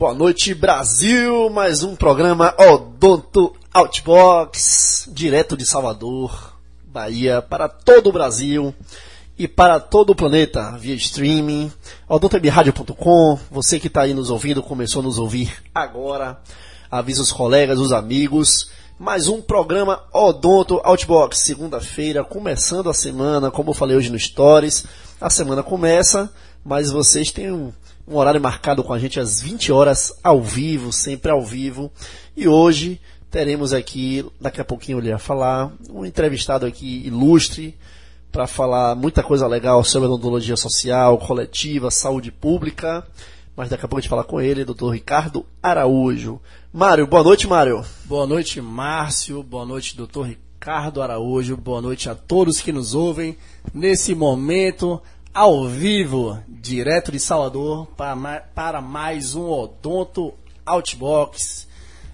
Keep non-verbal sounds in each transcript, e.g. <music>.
Boa noite, Brasil. Mais um programa Odonto Outbox, direto de Salvador, Bahia, para todo o Brasil e para todo o planeta, via streaming, odontowebradio.com. Você que está aí nos ouvindo, começou a nos ouvir agora. Avisa os colegas, os amigos. Mais um programa Odonto Outbox, segunda-feira, começando a semana, como eu falei hoje no Stories. A semana começa, mas vocês têm um um horário marcado com a gente às 20 horas, ao vivo, sempre ao vivo. E hoje teremos aqui, daqui a pouquinho ele ia falar, um entrevistado aqui ilustre, para falar muita coisa legal sobre odontologia social, coletiva, saúde pública. Mas daqui a pouco a gente fala com ele, doutor Ricardo Araújo. Mário, boa noite, Mário. Boa noite, Márcio. Boa noite, doutor Ricardo Araújo. Boa noite a todos que nos ouvem nesse momento ao vivo, direto de Salvador, para, mais um Odonto Outbox.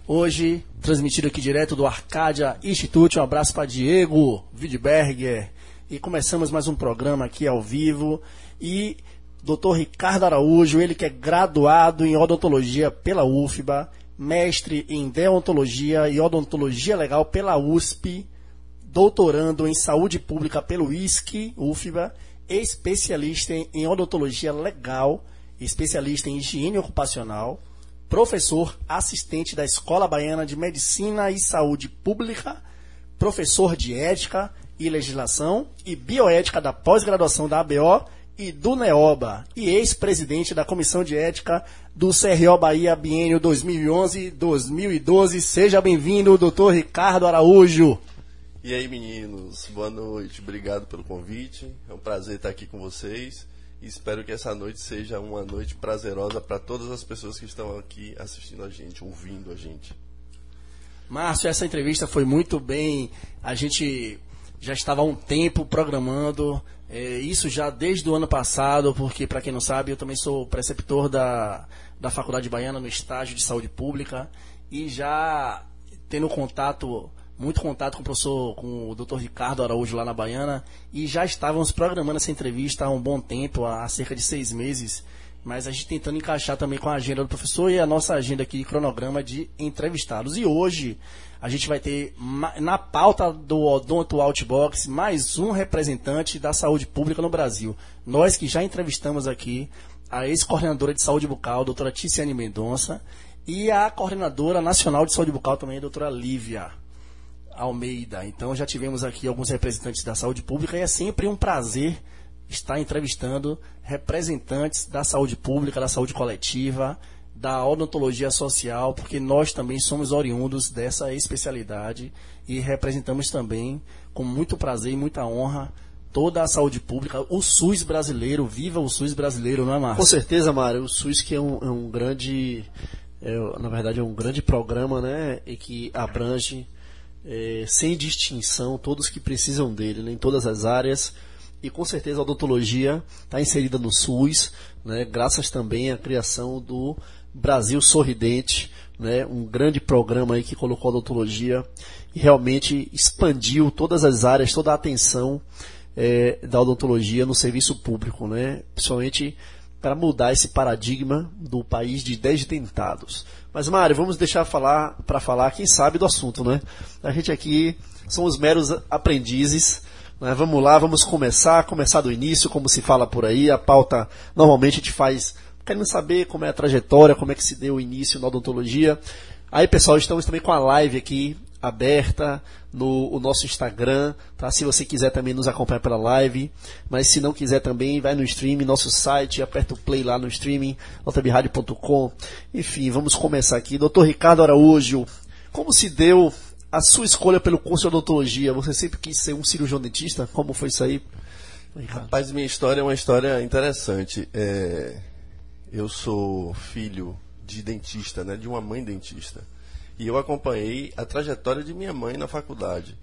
Hoje, transmitido aqui direto do Arcadia Institute. Um abraço para Diego Widberger. E começamos mais um programa aqui ao vivo. E Dr. Ricardo Araújo, ele que é graduado em odontologia pela UFBA, mestre em deontologia e odontologia legal pela USP, doutorando em saúde pública pelo ISC, UFBA, especialista em odontologia legal, especialista em higiene ocupacional, professor assistente da Escola Baiana de Medicina e Saúde Pública, professor de ética e legislação e bioética da pós-graduação da ABO e do NEOBA e ex-presidente da Comissão de Ética do CRO Bahia Biênio 2011-2012. Seja bem-vindo, doutor Ricardo Araújo. E aí, meninos, boa noite. Obrigado pelo convite. É um prazer estar aqui com vocês. E espero que essa noite seja uma noite prazerosa para todas as pessoas que estão aqui assistindo a gente, ouvindo a gente. Márcio, essa entrevista foi muito bem. A gente já estava há um tempo programando, é, isso já desde o ano passado, porque, para quem não sabe, eu também sou preceptor da, da Faculdade Baiana no estágio de saúde pública e já tendo contato muito contato com o professor, com o Dr. Ricardo Araújo lá na Baiana e já estávamos programando essa entrevista há um bom tempo, há cerca de seis meses, mas a gente tentando encaixar também com a agenda do professor e a nossa agenda aqui, cronograma de entrevistados. E hoje a gente vai ter na pauta do Odonto Outbox mais um representante da saúde pública no Brasil. Nós que já entrevistamos aqui a ex-coordenadora de saúde bucal, doutora Ticiane Mendonça, e a coordenadora nacional de saúde bucal também, doutora Lívia. Almeida. Então já tivemos aqui alguns representantes da saúde pública e é sempre um prazer estar entrevistando representantes da saúde pública, da saúde coletiva, da odontologia social, porque nós também somos oriundos dessa especialidade e representamos também com muito prazer e muita honra toda a saúde pública, o SUS brasileiro, viva o SUS brasileiro, não é, Márcio? Com certeza, Mário, o SUS que é um, é um grande, é, na verdade é um grande programa, né, e que abrange é, sem distinção, todos que precisam dele, né, em todas as áreas. E com certeza a odontologia está inserida no SUS, né, graças também à criação do Brasil Sorridente, né, um grande programa aí que colocou a odontologia e realmente expandiu todas as áreas, toda a atenção é, da odontologia no serviço público, né, principalmente para mudar esse paradigma do país de 10 dentados. Mas, Mário, vamos deixar falar para falar quem sabe do assunto, né? A gente aqui somos meros aprendizes. Né? Vamos lá, vamos começar, começar do início, como se fala por aí. A pauta normalmente a gente faz querendo saber como é a trajetória, como é que se deu o início na odontologia. Aí, pessoal, estamos também com a live aqui aberta no o nosso Instagram, tá? Se você quiser também nos acompanhar pela live, mas se não quiser também, vai no stream, nosso site, aperta o play lá no streaming, notabradio.com. Enfim, vamos começar aqui. Doutor Ricardo Araújo, como se deu a sua escolha pelo curso de odontologia? Você sempre quis ser um cirurgião dentista? Como foi isso aí? Rapaz, minha história é uma história interessante. É... Eu sou filho de dentista, né? De uma mãe dentista. E eu acompanhei a trajetória de minha mãe na faculdade.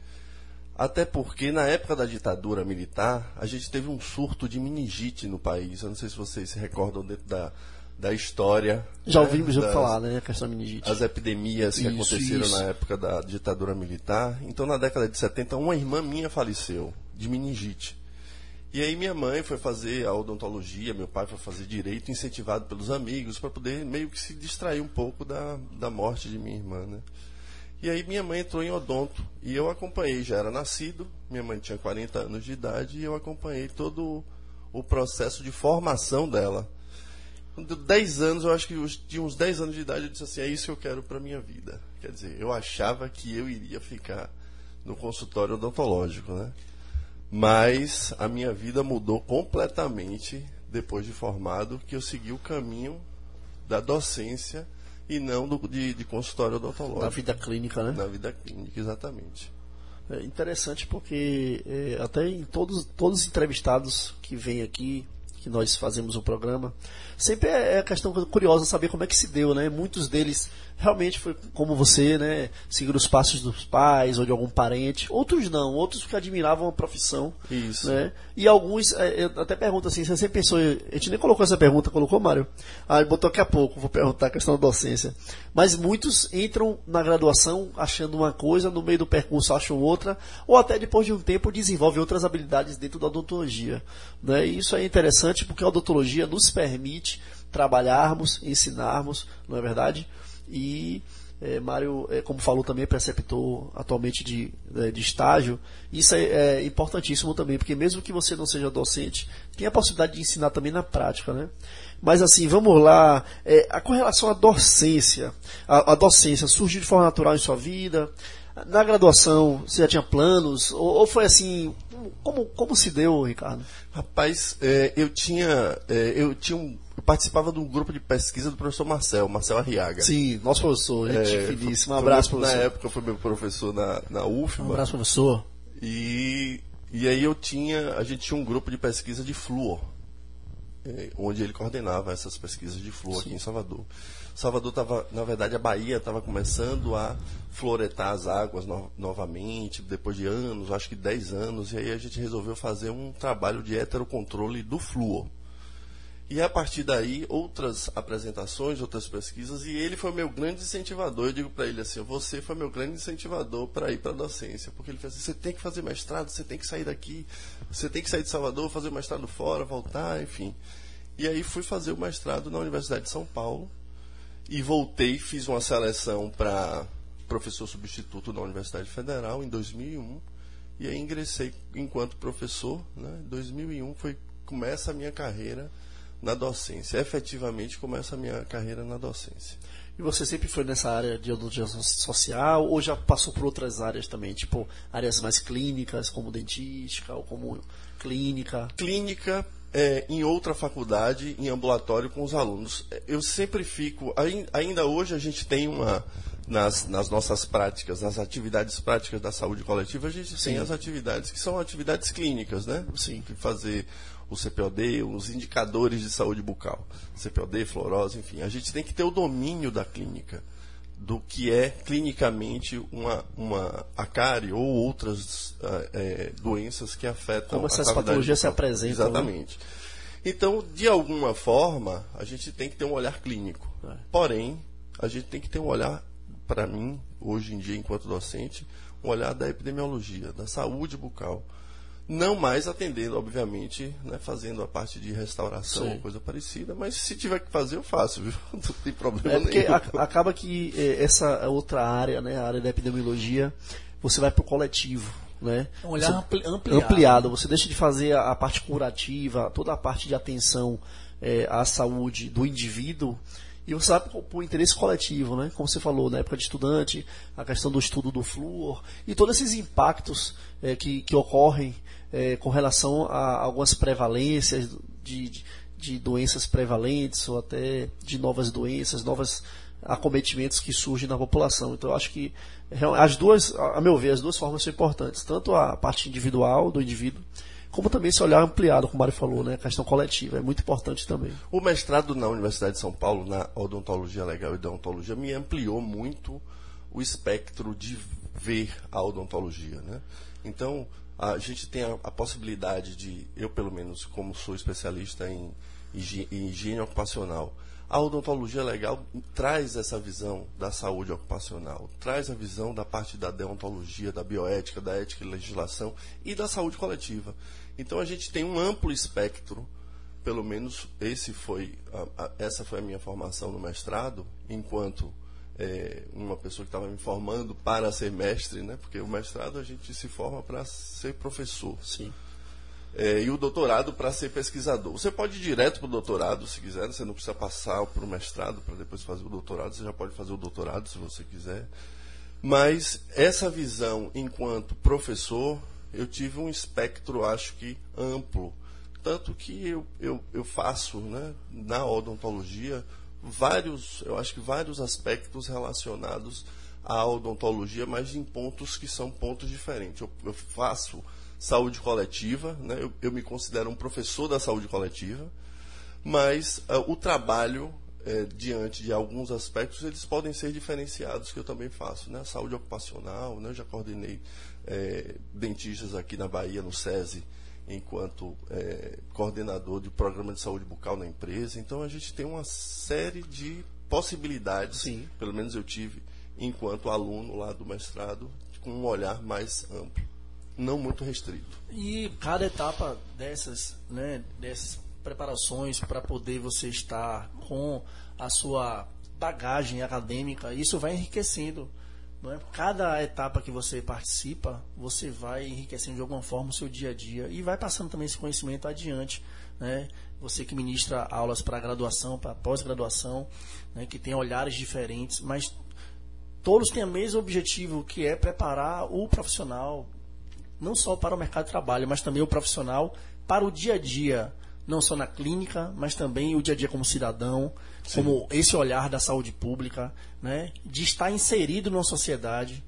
Até porque na época da ditadura militar, a gente teve um surto de meningite no país. Eu não sei se vocês se recordam dentro da, da história. Já né, ouvimos das, falar, né? A questão da meningite. As epidemias que isso, aconteceram isso. na época da ditadura militar. Então, na década de 70, uma irmã minha faleceu de meningite. E aí minha mãe foi fazer a odontologia, meu pai foi fazer direito, incentivado pelos amigos, para poder meio que se distrair um pouco da, da morte de minha irmã, né? E aí minha mãe entrou em odonto e eu acompanhei, já era nascido, minha mãe tinha 40 anos de idade e eu acompanhei todo o processo de formação dela. Com 10 anos, eu acho que tinha uns 10 anos de idade, eu disse assim, é isso que eu quero para minha vida. Quer dizer, eu achava que eu iria ficar no consultório odontológico, né? Mas a minha vida mudou completamente depois de formado, que eu segui o caminho da docência e não do, de, de consultório odontológico. Na vida clínica, né? Na vida clínica, exatamente. É interessante porque é, até em todos, todos os entrevistados que vêm aqui, que nós fazemos o programa, sempre é, é questão curiosa saber como é que se deu, né? Muitos deles realmente foi como você, né? Seguir os passos dos pais ou de algum parente. Outros não, outros que admiravam a profissão. Isso. Né? E alguns, é, eu até pergunto assim, você sempre pensou, a gente nem colocou essa pergunta, colocou, Mário? Ah, botou daqui a pouco, vou perguntar a questão da docência. Mas muitos entram na graduação achando uma coisa, no meio do percurso acham outra, ou até depois de um tempo desenvolvem outras habilidades dentro da odontologia. Né? E isso é interessante porque a odontologia nos permite trabalharmos, ensinarmos, não é verdade? E é, Mário, é, como falou também, é preceptor atualmente de, é, de estágio. Isso é, é, importantíssimo também, porque mesmo que você não seja docente, tem a possibilidade de ensinar também na prática, né? Mas assim, vamos lá. É, a, com relação à docência, a, a, docência surgiu de forma natural em sua vida? Na graduação, você já tinha planos? Ou, ou foi assim, como, como se deu, Ricardo? Rapaz, é, eu tinha eu tinha um eu participava de um grupo de pesquisa do professor Marcel, Marcel Arriaga. Sim, nosso professor, gente é, finíssimo. Um abraço, foi, professor. Na época foi meu professor na, na UFBA. Um abraço, professor. E, e aí eu tinha, a gente tinha um grupo de pesquisa de flúor, é, onde ele coordenava essas pesquisas de flúor Sim. aqui em Salvador. Salvador estava, na verdade, a Bahia estava começando a floretar as águas no, novamente, depois de anos, acho que 10 anos, e aí a gente resolveu fazer um trabalho de heterocontrole do flúor. E a partir daí, outras apresentações, outras pesquisas, e ele foi meu grande incentivador. Eu digo para ele assim: você foi meu grande incentivador para ir para a docência. Porque ele fez assim: você tem que fazer mestrado, você tem que sair daqui, você tem que sair de Salvador, fazer o mestrado fora, voltar, enfim. E aí fui fazer o mestrado na Universidade de São Paulo. E voltei, fiz uma seleção para professor substituto na Universidade Federal em 2001. E aí ingressei enquanto professor. Né? Em 2001 foi, começa a minha carreira na docência. Efetivamente começa a minha carreira na docência. E você sempre foi nessa área de odontologia social ou já passou por outras áreas também, tipo áreas mais clínicas, como dentística ou como clínica? Clínica é, em outra faculdade, em ambulatório com os alunos. Eu sempre fico, ainda hoje a gente tem uma nas, nas nossas práticas, nas atividades práticas da saúde coletiva, a gente Sim. tem as atividades que são atividades clínicas, né? Sim. Fazer o CPOD, os indicadores de saúde bucal, CPOD, fluorose, enfim. A gente tem que ter o domínio da clínica, do que é clinicamente uma, uma acárie ou outras uh, é, doenças que afetam Como essas patologias se apresentam. Né? Exatamente. Né? Então, de alguma forma, a gente tem que ter um olhar clínico. É. Porém, a gente tem que ter um olhar, para mim, hoje em dia, enquanto docente, um olhar da epidemiologia, da saúde bucal não mais atendendo, obviamente, né, fazendo a parte de restauração, Sim. coisa parecida, mas se tiver que fazer, eu faço, viu? <laughs> Não tem problema é porque nenhum. A, acaba que é, essa outra área, né, a área da epidemiologia, você vai para o coletivo. Né? Um olhar você, ampliado. ampliado. Você deixa de fazer a, a parte curativa, toda a parte de atenção é, à saúde do indivíduo e você vai para o interesse coletivo, né? Como você falou, na época de estudante, a questão do estudo do flúor e todos esses impactos é, que, que ocorrem é, com relação a algumas prevalências de, de, de, doenças prevalentes ou até de novas doenças, novos acometimentos que surgem na população. Então, eu acho que as duas, a meu ver, as duas formas são importantes, tanto a parte individual do indivíduo como também esse olhar ampliado, como o Mário falou, né? A questão coletiva, é muito importante também. O mestrado na Universidade de São Paulo, na odontologia legal e odontologia, me ampliou muito o espectro de ver a odontologia, né? Então, a gente tem a, a possibilidade de, eu pelo menos, como sou especialista em em higiene ocupacional, A odontologia legal traz essa visão da saúde ocupacional, traz a visão da parte da deontologia, da bioética, da ética e legislação e da saúde coletiva. Então a gente tem um amplo espectro, pelo menos esse foi essa foi a minha formação no mestrado, enquanto é, uma pessoa que estava me formando para ser mestre, né? Porque o mestrado a gente se forma para ser professor. Sim. É, e o doutorado para ser pesquisador. Você pode ir direto para o doutorado se quiser, você não precisa passar para o mestrado para depois fazer o doutorado, você já pode fazer o doutorado se você quiser. Mas essa visão enquanto professor, eu tive um espectro, acho que amplo. Tanto que eu, eu, eu faço né, na odontologia vários, eu acho que vários aspectos relacionados à odontologia, mas em pontos que são pontos diferentes. Eu, eu faço saúde coletiva, né? eu, eu, me considero um professor da saúde coletiva, mas uh, o trabalho eh, diante de alguns aspectos eles podem ser diferenciados que eu também faço, né? Saúde ocupacional, né? Eu já coordenei eh, dentistas aqui na Bahia no SESI enquanto é, coordenador de programa de saúde bucal na empresa. Então a gente tem uma série de possibilidades, Sim. pelo menos eu tive enquanto aluno lá do mestrado, com um olhar mais amplo, não muito restrito. E cada etapa dessas, né, dessas preparações para poder você estar com a sua bagagem acadêmica, isso vai enriquecendo é? Cada etapa que você participa, você vai enriquecendo de alguma forma o seu dia a dia e vai passando também esse conhecimento adiante. Né? Você que ministra aulas para graduação, para pós-graduação, né? que tem olhares diferentes, mas todos têm o mesmo objetivo, que é preparar o profissional, não só para o mercado de trabalho, mas também o profissional para o dia a dia não só na clínica, mas também o dia a dia como cidadão, Sim. como esse olhar da saúde pública, né, de estar inserido numa sociedade.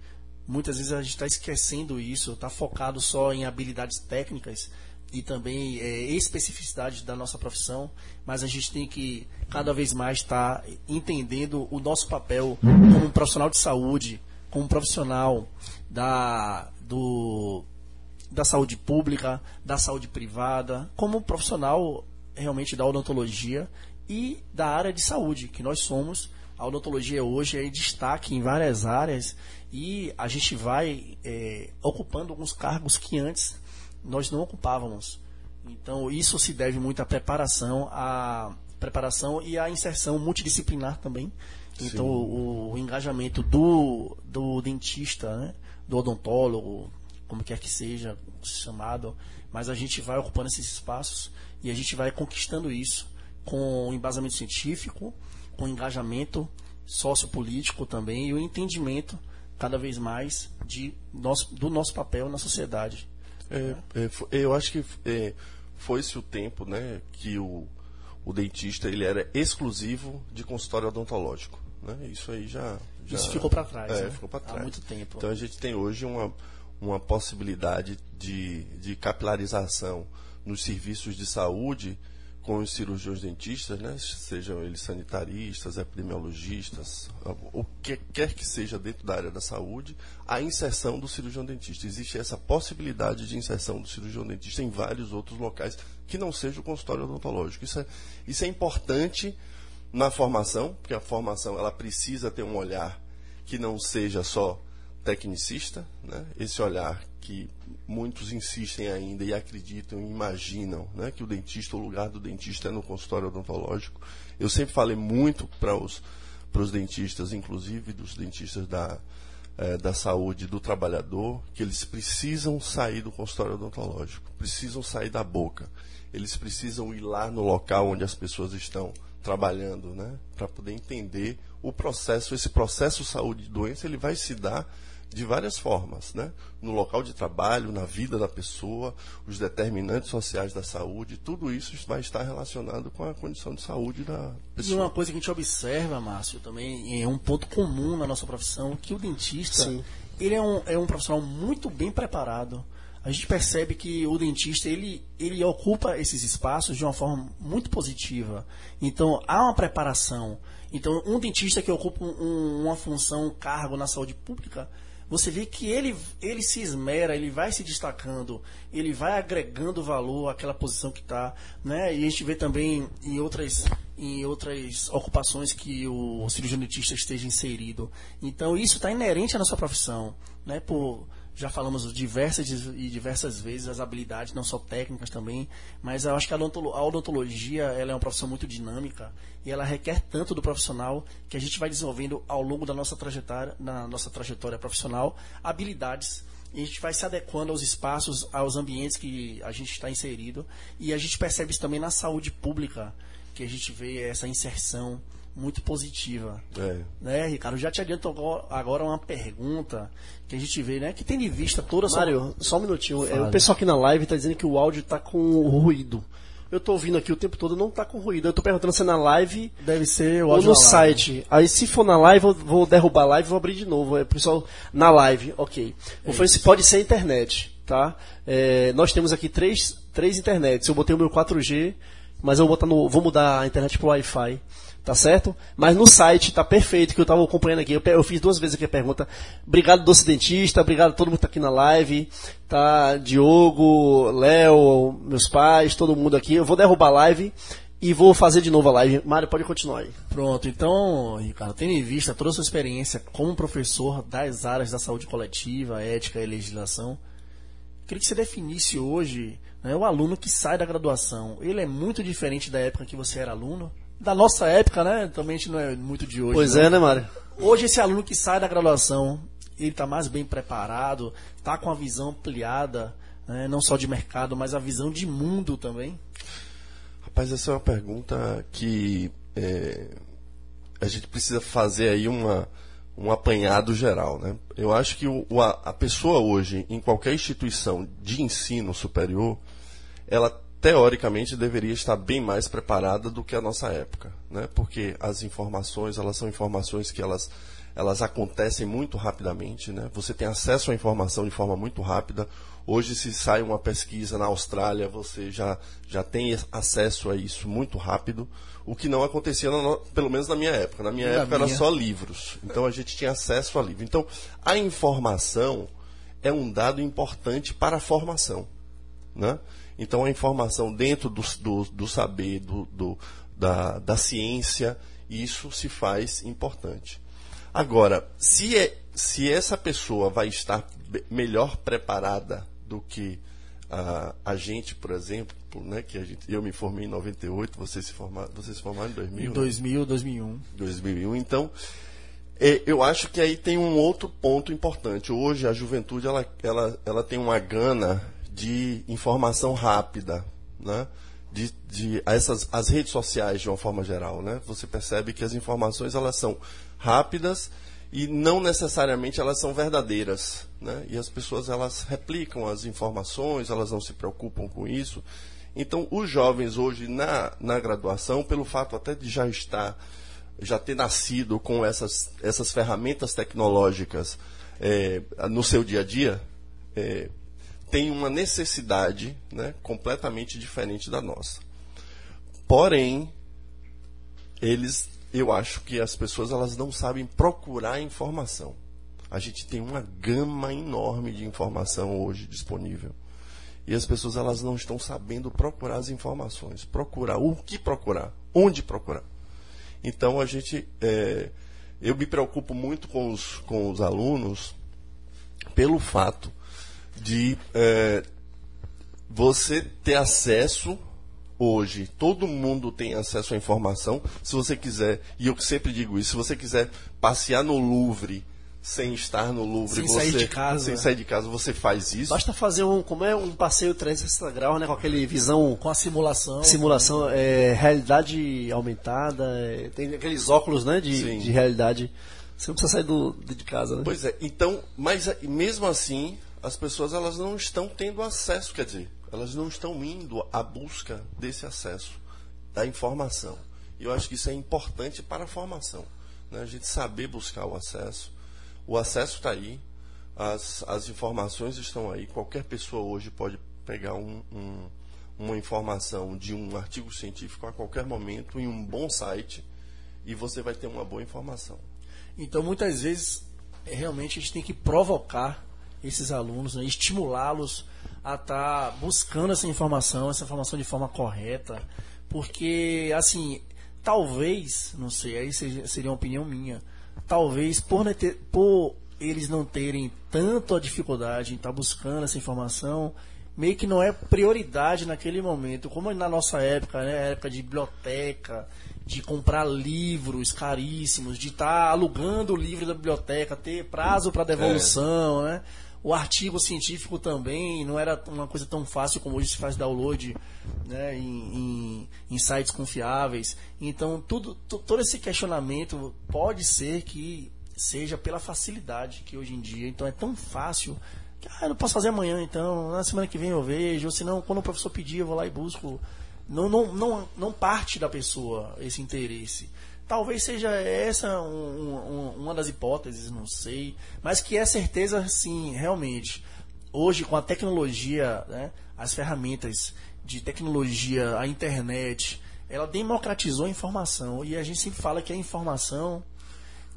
Muitas vezes a gente está esquecendo isso, está focado só em habilidades técnicas e também é, especificidades da nossa profissão, mas a gente tem que cada vez mais estar tá entendendo o nosso papel como um profissional de saúde, como um profissional da, do, da saúde pública, da saúde privada, como profissional realmente da odontologia e da área de saúde, que nós somos. A odontologia hoje é em destaque em várias áreas e a gente vai é, ocupando alguns cargos que antes nós não ocupávamos. Então isso se deve muito à preparação, à preparação e à inserção multidisciplinar também. Então o, o, engajamento do, do dentista, né, do odontólogo, como quer que seja chamado, mas a gente vai ocupando esses espaços e a gente vai conquistando isso com embasamento científico, com engajamento sociopolítico também e o entendimento cada vez mais de nosso, do nosso papel na sociedade. É, é, eu acho que é, foi-se o tempo né, que o, o dentista ele era exclusivo de consultório odontológico. Né? Isso aí já, já Isso ficou para trás. É, né? ficou para trás. Há muito tempo. Então a gente tem hoje uma, uma possibilidade de, de capilarização nos serviços de saúde com os cirurgiões dentistas, né, sejam eles sanitaristas, epidemiologistas, o que quer que seja dentro da área da saúde, a inserção do cirurgião dentista. Existe essa possibilidade de inserção do cirurgião dentista em vários outros locais que não seja o consultório odontológico. Isso é, isso é importante na formação, porque a formação ela precisa ter um olhar que não seja só tecnicista, né? esse olhar que muitos insistem ainda e acreditam e imaginam né? que o dentista, o lugar do dentista é no consultório odontológico. Eu sempre falei muito para os, para os dentistas, inclusive dos dentistas da, é, da saúde do trabalhador, que eles precisam sair do consultório odontológico, precisam sair da boca, eles precisam ir lá no local onde as pessoas estão trabalhando, né? para poder entender o processo, esse processo saúde e doença, ele vai se dar de várias formas, né? No local de trabalho, na vida da pessoa, os determinantes sociais da saúde, tudo isso vai estar relacionado com a condição de saúde da pessoa. E uma coisa que a gente observa, Márcio, também é um ponto comum na nossa profissão, que o dentista, Sim. ele é um, é um profissional muito bem preparado. A gente percebe que o dentista ele, ele ocupa esses espaços de uma forma muito positiva. Então há uma preparação. Então um dentista que ocupa um, uma função, um cargo na saúde pública, você vê que ele, ele se esmera, ele vai se destacando, ele vai agregando valor àquela posição que está. Né? E a gente vê também em outras, em outras ocupações que o cirurgião dentista esteja inserido. Então isso está inerente à nossa profissão, né? Por já falamos diversas e diversas vezes as habilidades, não só técnicas também, mas eu acho que a odontologia ela é uma profissão muito dinâmica e ela requer tanto do profissional que a gente vai desenvolvendo ao longo da nossa trajetória, na nossa trajetória profissional, habilidades. E a gente vai se adequando aos espaços, aos ambientes que a gente está inserido. E a gente percebe isso também na saúde pública, que a gente vê essa inserção muito positiva. É. Né, Ricardo? Já te adianto agora uma pergunta que a gente vê, né? Que tem de vista toda essa. Mário, só um minutinho. É, o pessoal aqui na live está dizendo que o áudio está com ruído. Eu estou ouvindo aqui o tempo todo, não está com ruído. Eu estou perguntando se é na live. Deve ser. Ou no site. Aí se for na live, eu vou derrubar a live e vou abrir de novo. É pessoal na live, ok. É se pode ser internet, tá? É, nós temos aqui três, três internets. Eu botei o meu 4G, mas eu vou, botar no, vou mudar a internet pro Wi-Fi tá certo? Mas no site tá perfeito, que eu estava acompanhando aqui. Eu, eu, fiz duas vezes aqui a pergunta. Obrigado, doce dentista, obrigado a todo mundo que tá aqui na live, tá? Diogo, Léo, meus pais, todo mundo aqui. Eu vou derrubar a live e vou fazer de novo a live. Mário, pode continuar aí. Pronto, então, Ricardo, tendo em vista toda a sua experiência como professor das áreas da saúde coletiva, ética e legislação, queria que você definisse hoje né, o aluno que sai da graduação. Ele é muito diferente da época que você era aluno? Da nossa época, né? Também a gente não é muito de hoje. Pois é, né, Mário? Hoje esse aluno que sai da graduação, ele está mais bem preparado, está com a visão ampliada, né? não só de mercado, mas a visão de mundo também. Rapaz, essa é uma pergunta que é, a gente precisa fazer aí uma, um apanhado geral. Né? Eu acho que o, a, a pessoa hoje, em qualquer instituição de ensino superior, ela teoricamente deveria estar bem mais preparada do que a nossa época, né? Porque as informações, elas são informações que elas elas acontecem muito rapidamente, né? Você tem acesso à informação de forma muito rápida. Hoje, se sai uma pesquisa na Austrália, você já, já tem acesso a isso muito rápido, o que não acontecia, no, pelo menos na minha época. Na minha na época minha. era só livros, então a gente tinha acesso a livro. Então, a informação é um dado importante para a formação, né? Então, a informação dentro do, do, do saber, do, do, da, da ciência, isso se faz importante. Agora, se, é, se essa pessoa vai estar melhor preparada do que a, a gente, por exemplo, né, que a gente, eu me formei em 98, você se, forma, você se formaram em 2000? Em 2000, né? 2001. 2001, então... É, eu acho que aí tem um outro ponto importante. Hoje a juventude ela, ela, ela tem uma gana de informação rápida, né? De, de essas as redes sociais de uma forma geral, né? Você percebe que as informações elas são rápidas e não necessariamente elas são verdadeiras, né? E as pessoas elas replicam as informações, elas não se preocupam com isso. Então, os jovens hoje na, na graduação, pelo fato até de já estar, já ter nascido com essas, essas ferramentas tecnológicas é, no seu dia a dia, é, tem uma necessidade né, completamente diferente da nossa. Porém, eles, eu acho que as pessoas elas não sabem procurar informação. A gente tem uma gama enorme de informação hoje disponível. E as pessoas elas não estão sabendo procurar as informações. Procurar o que procurar, onde procurar. Então a gente, é, eu me preocupo muito com os, com os alunos pelo fato de é, você ter acesso hoje, todo mundo tem acesso à informação. Se você quiser, e eu sempre digo isso, se você quiser passear no Louvre sem estar no Louvre, sem você, sair de casa, sem sair de casa, você faz isso. Basta fazer um, como é um passeio 360 graus, né, com aquele visão com a simulação, simulação, é, realidade aumentada, é, tem aqueles óculos, né, de, de realidade. Você não precisa sair do, de casa, né? Pois é. Então, mas mesmo assim, as pessoas elas não estão tendo acesso, quer dizer, elas não estão indo à busca desse acesso da informação. E eu acho que isso é importante para a formação. Né? A gente saber buscar o acesso. O acesso está aí, as, as informações estão aí. Qualquer pessoa hoje pode pegar um, um, uma informação de um artigo científico a qualquer momento em um bom site e você vai ter uma boa informação. Então, muitas vezes, realmente a gente tem que provocar esses alunos, né, estimulá-los a estar tá buscando essa informação, essa informação de forma correta, porque assim talvez, não sei, aí seria uma opinião minha, talvez por, ter, por eles não terem tanto a dificuldade em estar tá buscando essa informação, meio que não é prioridade naquele momento, como na nossa época, né, época de biblioteca, de comprar livros caríssimos, de estar tá alugando o livro da biblioteca, ter prazo para devolução, é. né? O artigo científico também não era uma coisa tão fácil como hoje se faz download né, em, em, em sites confiáveis. Então, tudo, todo esse questionamento pode ser que seja pela facilidade que hoje em dia. Então, é tão fácil que ah, eu não posso fazer amanhã, então, na semana que vem eu vejo. Ou senão, quando o professor pedir, eu vou lá e busco. Não, não, não, não parte da pessoa esse interesse. Talvez seja essa um, um, uma das hipóteses, não sei. Mas que é certeza, sim, realmente. Hoje, com a tecnologia, né, as ferramentas de tecnologia, a internet, ela democratizou a informação. E a gente sempre fala que a informação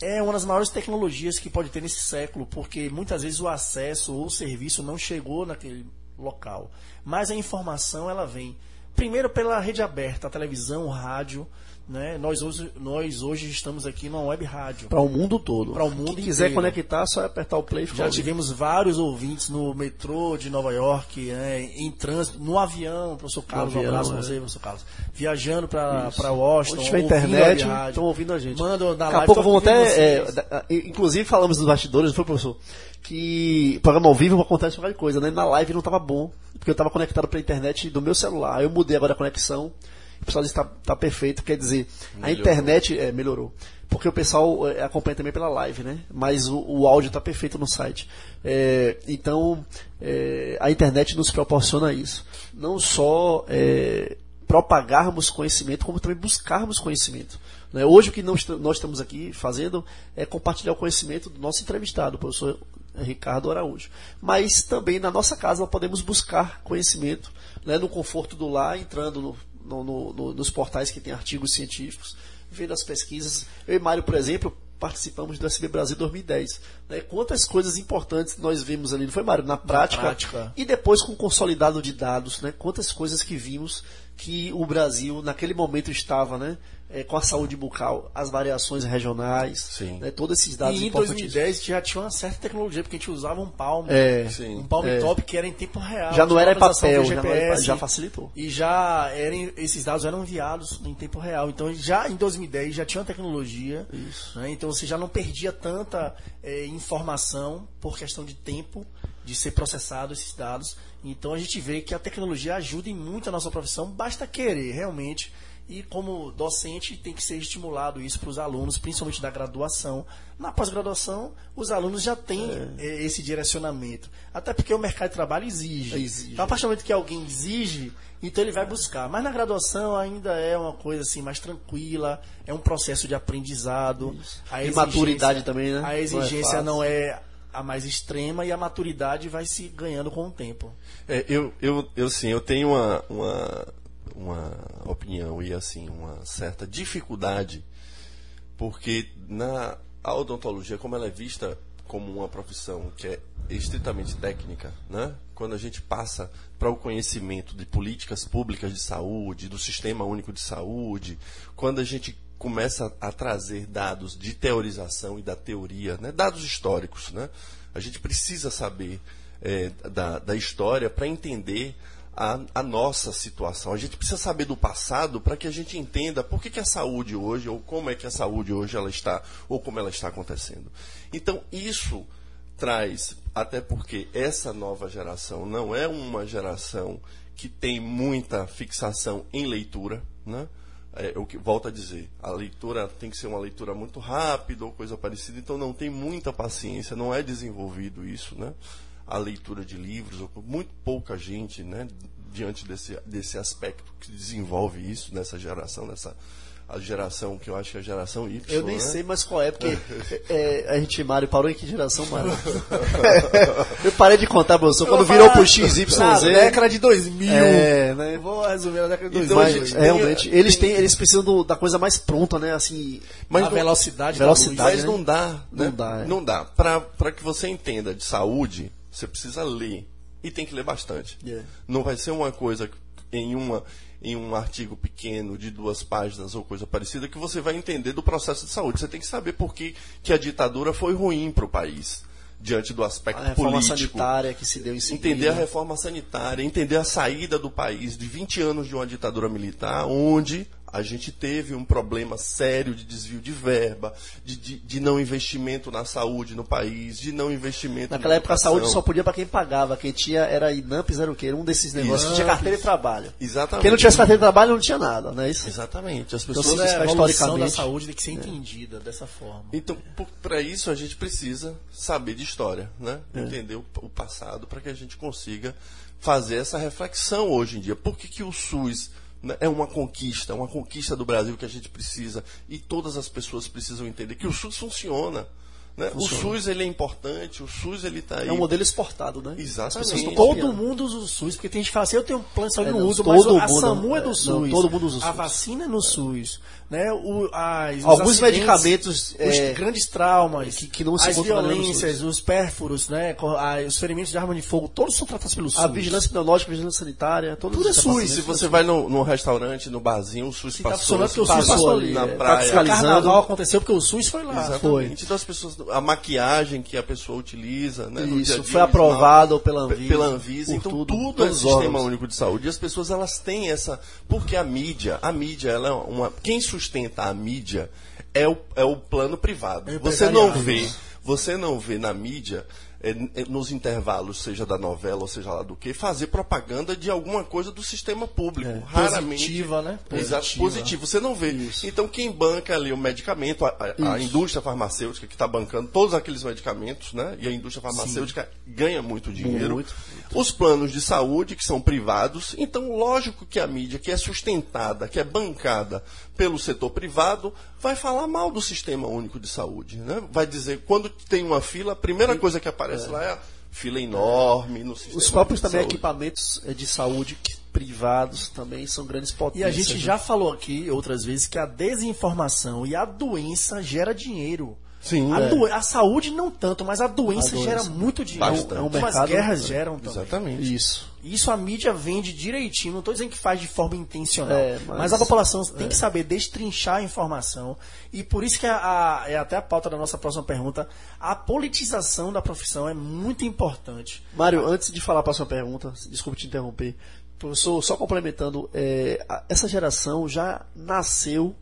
é uma das maiores tecnologias que pode ter nesse século, porque muitas vezes o acesso ou o serviço não chegou naquele local. Mas a informação, ela vem primeiro pela rede aberta, a televisão, o rádio, né? Nós, hoje, nós hoje estamos aqui numa web rádio. Para o mundo todo. Para o mundo Quem quiser conectar, só apertar o play. Já tivemos vários ouvintes no metrô de Nova York, né? em trânsito, no avião, professor Carlos, avião, um abraço é. você, professor Carlos. Viajando para Washington. Tiver internet, estão ouvindo a gente. Manda na Daqui a pouco vamos até. É, inclusive, falamos dos bastidores, foi, professor? Que programa ao vivo acontece qualquer coisa, né? Na live não estava bom, porque eu estava conectado para a internet do meu celular. Eu mudei agora a conexão pessoal disse que está tá perfeito, quer dizer, melhorou. a internet é, melhorou. Porque o pessoal é, acompanha também pela live, né? Mas o, o áudio está perfeito no site. É, então, é, a internet nos proporciona isso. Não só é, propagarmos conhecimento, como também buscarmos conhecimento. Né? Hoje o que nós, nós estamos aqui fazendo é compartilhar o conhecimento do nosso entrevistado, o professor Ricardo Araújo. Mas também na nossa casa nós podemos buscar conhecimento né, no conforto do lar, entrando no no, no, nos portais que tem artigos científicos, vendo as pesquisas. Eu e Mário, por exemplo, participamos do SB Brasil 2010. Né? Quantas coisas importantes nós vimos ali, não foi, Mário? Na prática, Na prática. E depois com o consolidado de dados, né? quantas coisas que vimos que o Brasil, naquele momento, estava, né? é, com a saúde bucal, as variações regionais, né, todos esses dados E em 2010 já tinha uma certa tecnologia, porque a gente usava um palm, é, um palm é. top que era em tempo real. Já não era em papel, já, era, já, facilitou. E já eram, esses dados eram enviados em tempo real. Então já em 2010 já tinha uma tecnologia, né, então você já não perdia tanta é, informação por questão de tempo de ser processado esses dados. Então a gente vê que a tecnologia ajuda em muito a nossa profissão, basta querer realmente e como docente tem que ser estimulado isso para os alunos, principalmente da graduação. Na pós-graduação, os alunos já têm é. Eh, esse direcionamento. Até porque o mercado de trabalho exige. exige. Então, a partir do momento que alguém exige, então ele vai buscar. Mas na graduação ainda é uma coisa assim mais tranquila, é um processo de aprendizado. A e maturidade também, né? A exigência não é, não é a mais extrema e a maturidade vai se ganhando com o tempo. É, eu, eu, eu sim, eu tenho uma, uma uma opinião e assim uma certa dificuldade, porque na odontologia, como ela é vista como uma profissão que é estritamente técnica, né? Quando a gente passa para o conhecimento de políticas públicas de saúde, do sistema único de saúde, quando a gente começa a trazer dados de teorização e da teoria, né? dados históricos, né? a gente precisa saber é, da, da história para entender a, a, nossa situação. A gente precisa saber do passado para que a gente entenda por que, que a saúde hoje, ou como é que a saúde hoje ela está, ou como ela está acontecendo. Então, isso traz, até porque essa nova geração não é uma geração que tem muita fixação em leitura, né? É, que volto a dizer, a leitura tem que ser uma leitura muito rápida ou coisa parecida, então não tem muita paciência, não é desenvolvido isso, né? a leitura de livros, muito pouca gente, né, diante desse, desse aspecto que desenvolve isso nessa geração, nessa a geração que eu acho que é a geração Y. Eu nem né? sei mais qual é, porque <laughs> é, a gente, Mário, parou em que geração, Mário? <laughs> eu parei de contar, professor, quando virou pro XYZ. Na década de 2000. É, né? Vou resumir na década de 2000. Então, mas, realmente, eles, têm, eles precisam do, da coisa mais pronta, né? Assim, mas a velocidade, velocidade Mas né? não dá, né? Não dá. É. Não dá. Para que você entenda de saúde, você precisa ler. E tem que ler bastante. Yeah. Não vai ser uma coisa em uma, em um artigo pequeno de duas páginas ou coisa parecida que você vai entender do processo de saúde. Você tem que saber por que, que a ditadura foi ruim para o país diante do aspecto a reforma político. sanitária que se deu em seguida. Entender a reforma sanitária, entender a saída do país de 20 anos de uma ditadura militar, onde a gente teve um problema sério de desvio de verba, de, de, de não investimento na saúde no país, de não investimento Naquela época a saúde só podia para quem pagava. Quem tinha era INAMPS, era o quê? Era um desses negócios que tinha carteira de trabalho. Exatamente. Quem não tivesse carteira de trabalho não tinha nada, não é isso? Exatamente. As Então, pessoas se Toda a evolução da historicamente. saúde tem que ser entendida dessa forma. Então, para isso a gente precisa saber de história, né? Entender o, o passado para que a gente consiga fazer essa reflexão hoje em dia. Por que, que o SUS é uma conquista, uma conquista do Brasil que a gente precisa e todas as pessoas precisam entender que o SUS funciona. Né? O SUS ele é importante, o SUS ele está aí. É um modelo exportado, né? Exatamente. Não Todo mundo usa o SUS, porque tem gente que fala assim, eu tenho um plano de saúde É, não não, uso, todo mas a mundo- SAMU é é, do não, SUS. todo mundo usa o A SUS. vacina é no SUS. Né? O, as, Alguns medicamentos, Os é, grandes traumas, que- que não se as no violências, os pérfuros, né? os ferimentos de arma de fogo, todos são tratados pelo SUS. A vigilância epidemiológica, a vigilância sanitária, todos Tudo é SUS, Se você vai no, num restaurante, no barzinho, o SUS tá passou, porque o se SUS passou passou ali na é, tá praia. O fiscalizando. carnaval aconteceu porque o SUS foi lá. Exatamente. Então as pessoas, a maquiagem que a pessoa utiliza, né, no dia Isso, dia, foi aprovado pela Pe- Anvisa. pela Anvisa. Então tudo, tudo, é sistema único de saúde. E as pessoas elas têm essa, porque a mídia, a mídia ela é uma, quem sustenta a mídia é o, é o plano privado. É você não vê, você não vê na mídia é, é, nos intervalos, seja da novela ou seja lá do que, fazer propaganda de alguma coisa do sistema público. Raramente. Positiva, né? Exato, Positiva. positivo. Você não vê. Então, quem banca ali o medicamento, a, a- a indústria farmacêutica que está bancando todos aqueles medicamentos, né? E a indústria farmacêutica ganha muito dinheiro. Muito. Os planos de saúde, que são privados. Então, lógico que a mídia, que é sustentada, que é bancada pelo setor privado, vai falar mal do sistema único de saúde. Né? Vai dizer, quando tem uma fila, a primeira coisa que aparece lá é a fila enorme no sistema Os próprios de também saúde. equipamentos eh, de saúde privados também são grandes E potências. a gente né? já falou aqui outras vezes que a desinformação e a doença gera dinheiro. Sim, a, é. do- a saúde não tanto, mas a doença, A doença. gera muito dinheiro. Bastante. É um mercado- as guerras geram também. Exatamente. Isso. Isso a mídia vende direitinho. Não estou dizendo que faz de forma intencional. É, mas... mas- a população tem que saber destrinchar a informação. E por isso que a- a- é até a pauta da nossa próxima pergunta. A politização da profissão é muito importante. Mário, antes de falar para a sua pergunta, desculpe te interromper, professor, só complementando, é, essa geração já nasceu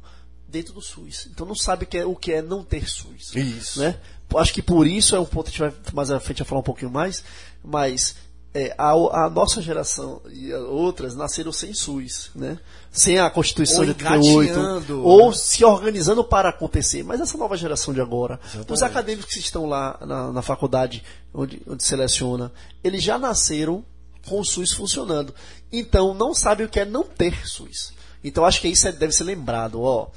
dentro do SUS, então não sabe o que é, o que é não ter SUS. Isso. Né? Acho que por isso é um ponto que a gente vai mais à frente a falar um pouquinho mais, mas é, a, a nossa geração e outras nasceram sem SUS, né? sem a Constituição Ou de 88, engateando. ou se organizando para acontecer. Mas essa nova geração de agora, os acadêmicos que estão lá na, na faculdade onde, onde seleciona, eles já nasceram com o SUS funcionando. Então não sabe o que é não ter SUS. Então acho que isso é- deve ser lembrado. Ó,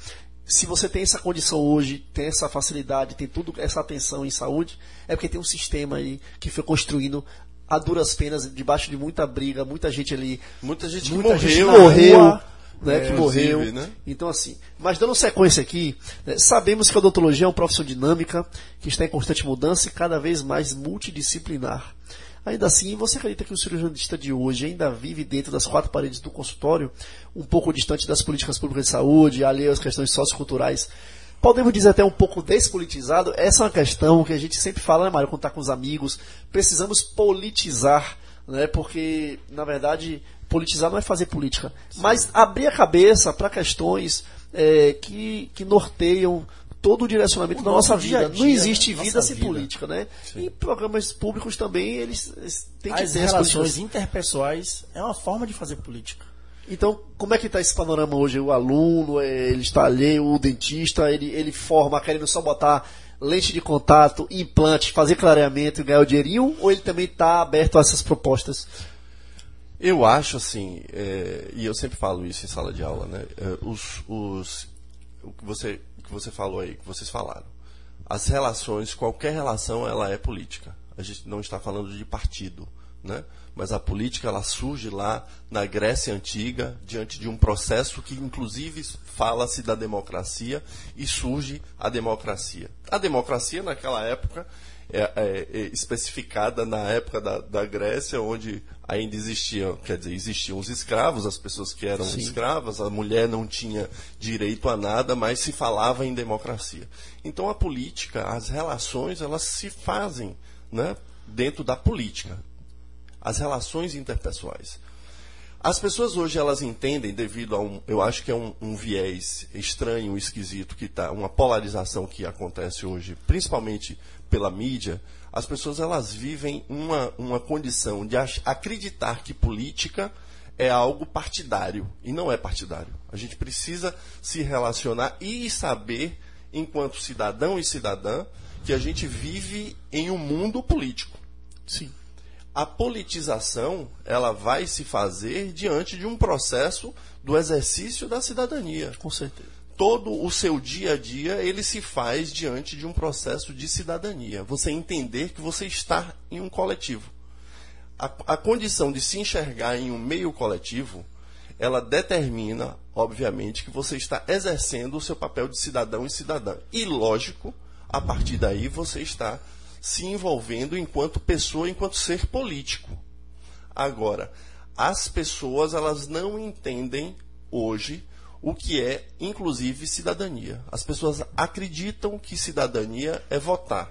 se você tem essa condição hoje, tem essa facilidade, tem tudo essa atenção em saúde, é porque tem um sistema aí que foi construindo a duras penas, debaixo de muita briga, muita gente ali Muita gente que muita gente morreu. que morreu, né? É, que morreu. né? Então assim, mas dando sequência aqui, né, sabemos que a odontologia é uma profissão dinâmica, que está em constante mudança e cada vez mais multidisciplinar. Ainda assim, você acredita que o cirurgianista de hoje ainda vive dentro das quatro paredes do consultório, um pouco distante das políticas públicas de saúde, alheio às questões socioculturais? Podemos dizer até um pouco despolitizado? Essa é uma questão que a gente sempre fala, né, Mário, quando está com os amigos. Precisamos politizar, né? Porque, na verdade, politizar não é fazer política, mas abrir a cabeça para questões é, que, que norteiam todo o direcionamento O da nossa nosso dia vida. Não existe vida sem vida. política, né? E programas públicos também, eles, eles têm que As ter as relações políticas. interpessoais é uma forma de fazer política. Então, como é que está esse panorama hoje? O aluno, é, ele está alheio, o dentista, ele, ele forma querendo só botar lente de contato, implante, fazer clareamento e ganhar o dinheirinho? Ou ele também está aberto a essas propostas? Eu acho assim, é, e eu sempre falo isso em sala de aula, né? é, os, os, o que você, que você falou aí, que vocês falaram. As relações, qualquer relação, ela é política. A gente não está falando de partido. né? mas a política ela surge lá na Grécia Antiga, diante de um processo que, inclusive, fala-se da democracia e surge a democracia. A democracia, naquela época, é, é, é especificada na época da, da, Grécia, onde ainda existiam, quer dizer, existiam os escravos, as pessoas que eram Sim. escravas, a mulher não tinha direito a nada, mas se falava em democracia. Então a política, as relações, elas se fazem né, dentro da política, as relações interpessoais. As pessoas hoje elas entendem devido a um, eu acho que é um, um viés estranho, esquisito que tá, uma polarização que acontece hoje, principalmente pela mídia, as pessoas elas vivem uma, uma condição de acreditar que política é algo partidário e não é partidário. A gente precisa se relacionar e saber, enquanto cidadão e cidadã, que a gente vive em um mundo político. Sim. A politização ela vai se fazer diante de um processo do exercício da cidadania. Com certeza todo o seu dia a dia ele se faz diante de um processo de cidadania. Você entender que você está em um coletivo. A, a condição de se enxergar em um meio coletivo, ela determina, obviamente, que você está exercendo o seu papel de cidadão e cidadã. E, lógico, a partir daí você está se envolvendo enquanto pessoa, enquanto ser político. Agora, as pessoas elas não entendem hoje o que é, inclusive, cidadania. As pessoas acreditam que cidadania é votar,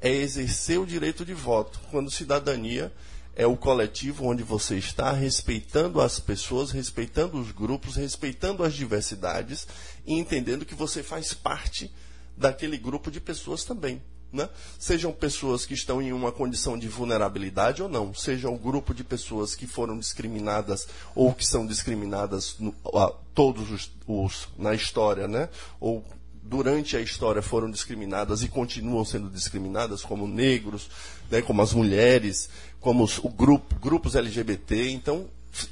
é exercer o direito de voto, quando cidadania é o coletivo onde você está respeitando as pessoas, respeitando os grupos, respeitando as diversidades e entendendo que você faz parte daquele grupo de pessoas também né? sejam pessoas que estão em uma condição de vulnerabilidade ou não, seja um grupo de pessoas que foram discriminadas ou que são discriminadas no, a, todos os, os, na história, né? ou durante a história foram discriminadas e continuam sendo discriminadas, como negros, né? como as mulheres, como os, o grupo, grupos LGBT. Então,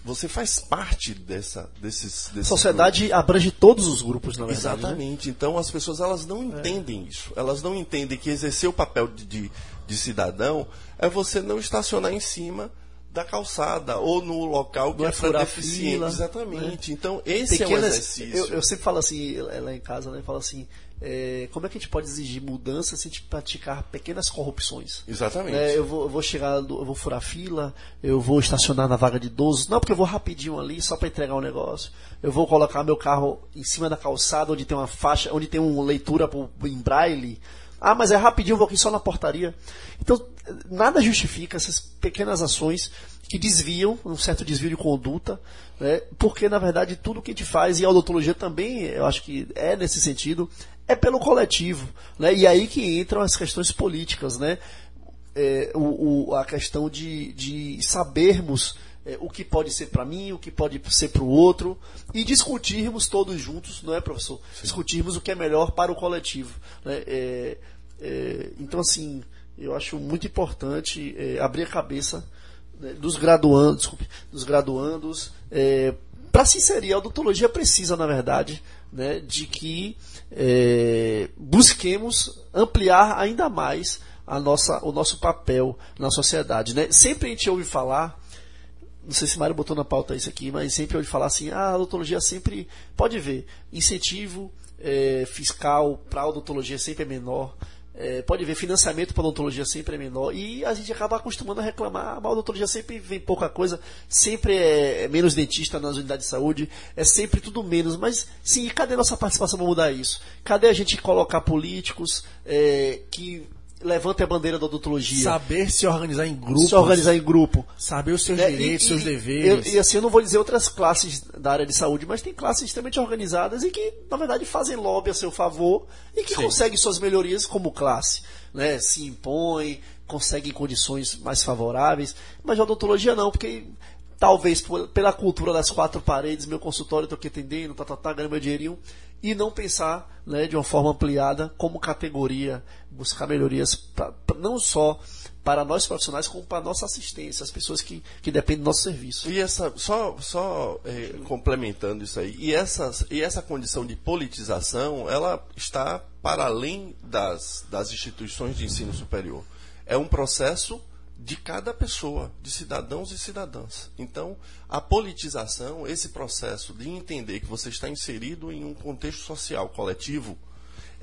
você faz parte dessa desses, desses sociedade grupos. abrange todos os grupos na verdade né? exatamente né? então as pessoas elas não é. entendem é. isso elas não entendem que exercer o papel de, de, de, cidadão é você não estacionar em cima da calçada ou no local que não é, é para deficiente exatamente né? então esse Pequenas, é o exercício eu, eu sempre falo assim lá em casa né falo assim é, como é que a gente pode exigir mudança se a gente praticar pequenas corrupções? Exatamente. É, eu, vou, eu, vou, chegar, eu vou furar fila, eu vou estacionar na vaga de idosos, não porque eu vou rapidinho ali só para entregar um negócio. Eu vou colocar meu carro em cima da calçada onde tem uma faixa, onde tem uma leitura em braille. Ah, mas é rapidinho, eu vou aqui só na portaria. Então, nada justifica essas pequenas ações que desviam, um certo desvio de conduta, né? porque na verdade tudo que a gente faz, e a odontologia também, eu acho que é nesse sentido, é pelo coletivo. Né? E aí que entram as questões políticas, né? É, o, o, a questão de, de sabermos é, o que pode ser para mim, o que pode ser para o outro, e discutirmos todos juntos, não é, professor? Sim. Discutirmos o que é melhor para o coletivo. Né? É, é então, assim, eu acho muito importante é, abrir a cabeça né, dos graduandos, desculpe, dos graduandos, é, para se inserir. A odontologia precisa, na verdade, né, de que é, busquemos ampliar ainda mais a nossa, o nosso papel na sociedade. Né? Sempre a gente ouve falar, não sei se Mário botou na pauta isso aqui, mas sempre ouve falar assim, ah, a odontologia sempre, pode ver, incentivo é, fiscal para a odontologia sempre é menor, é, pode ver, financiamento para odontologia sempre é menor e a gente acaba acostumando a reclamar. A odontologia sempre vem pouca coisa, sempre é, é menos dentista nas unidades de saúde, é sempre tudo menos. Mas sim, cadê nossa participação para mudar isso? Cadê a gente colocar políticos é, que levante a bandeira da odontologia. Saber se organizar em grupo. Se organizar em grupo. Saber os seus é, direitos, e, seus deveres. Eu, e assim, eu não vou dizer outras classes da área de saúde, mas tem classes extremamente organizadas e que, na verdade, fazem lobby a seu favor e que Sim. conseguem suas melhorias como classe. Né? Se impõem, conseguem condições mais favoráveis. Mas a odontologia não, porque talvez por, pela cultura das quatro paredes, meu consultório estou aqui atendendo, tá, tá, tá, ganhando meu dinheirinho, e não pensar né, de uma forma ampliada como categoria, buscar melhorias pra, pra, não só para nós profissionais, como para a nossa assistência, as pessoas que, que dependem do nosso serviço. E essa, só, só é, complementando isso aí, e essa, e essa condição de politização, ela está para além das, das instituições de ensino superior. É um processo de cada pessoa, de cidadãos e cidadãs. Então, a politização, esse processo de entender que você está inserido em um contexto social coletivo,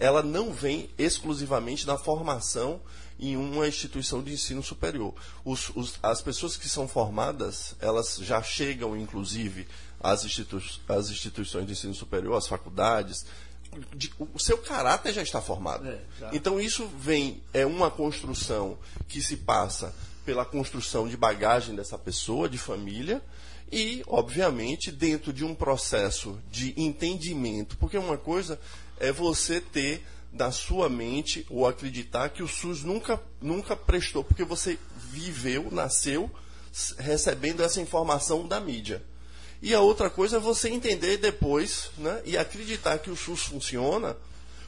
ela não vem exclusivamente da formação em uma instituição de ensino superior. Os, os, as pessoas que são formadas, elas já chegam, inclusive, às, institu às instituições de ensino superior, às faculdades, de, o seu caráter já está formado. É, já. Então isso vem, é uma construção que se passa pela construção de bagagem dessa pessoa, de família, e, obviamente, dentro de um processo de entendimento. Porque uma coisa é você ter da sua mente ou acreditar que o SUS nunca, nunca prestou, porque você viveu, nasceu recebendo essa informação da mídia. E a outra coisa é você entender depois né, e acreditar que o SUS funciona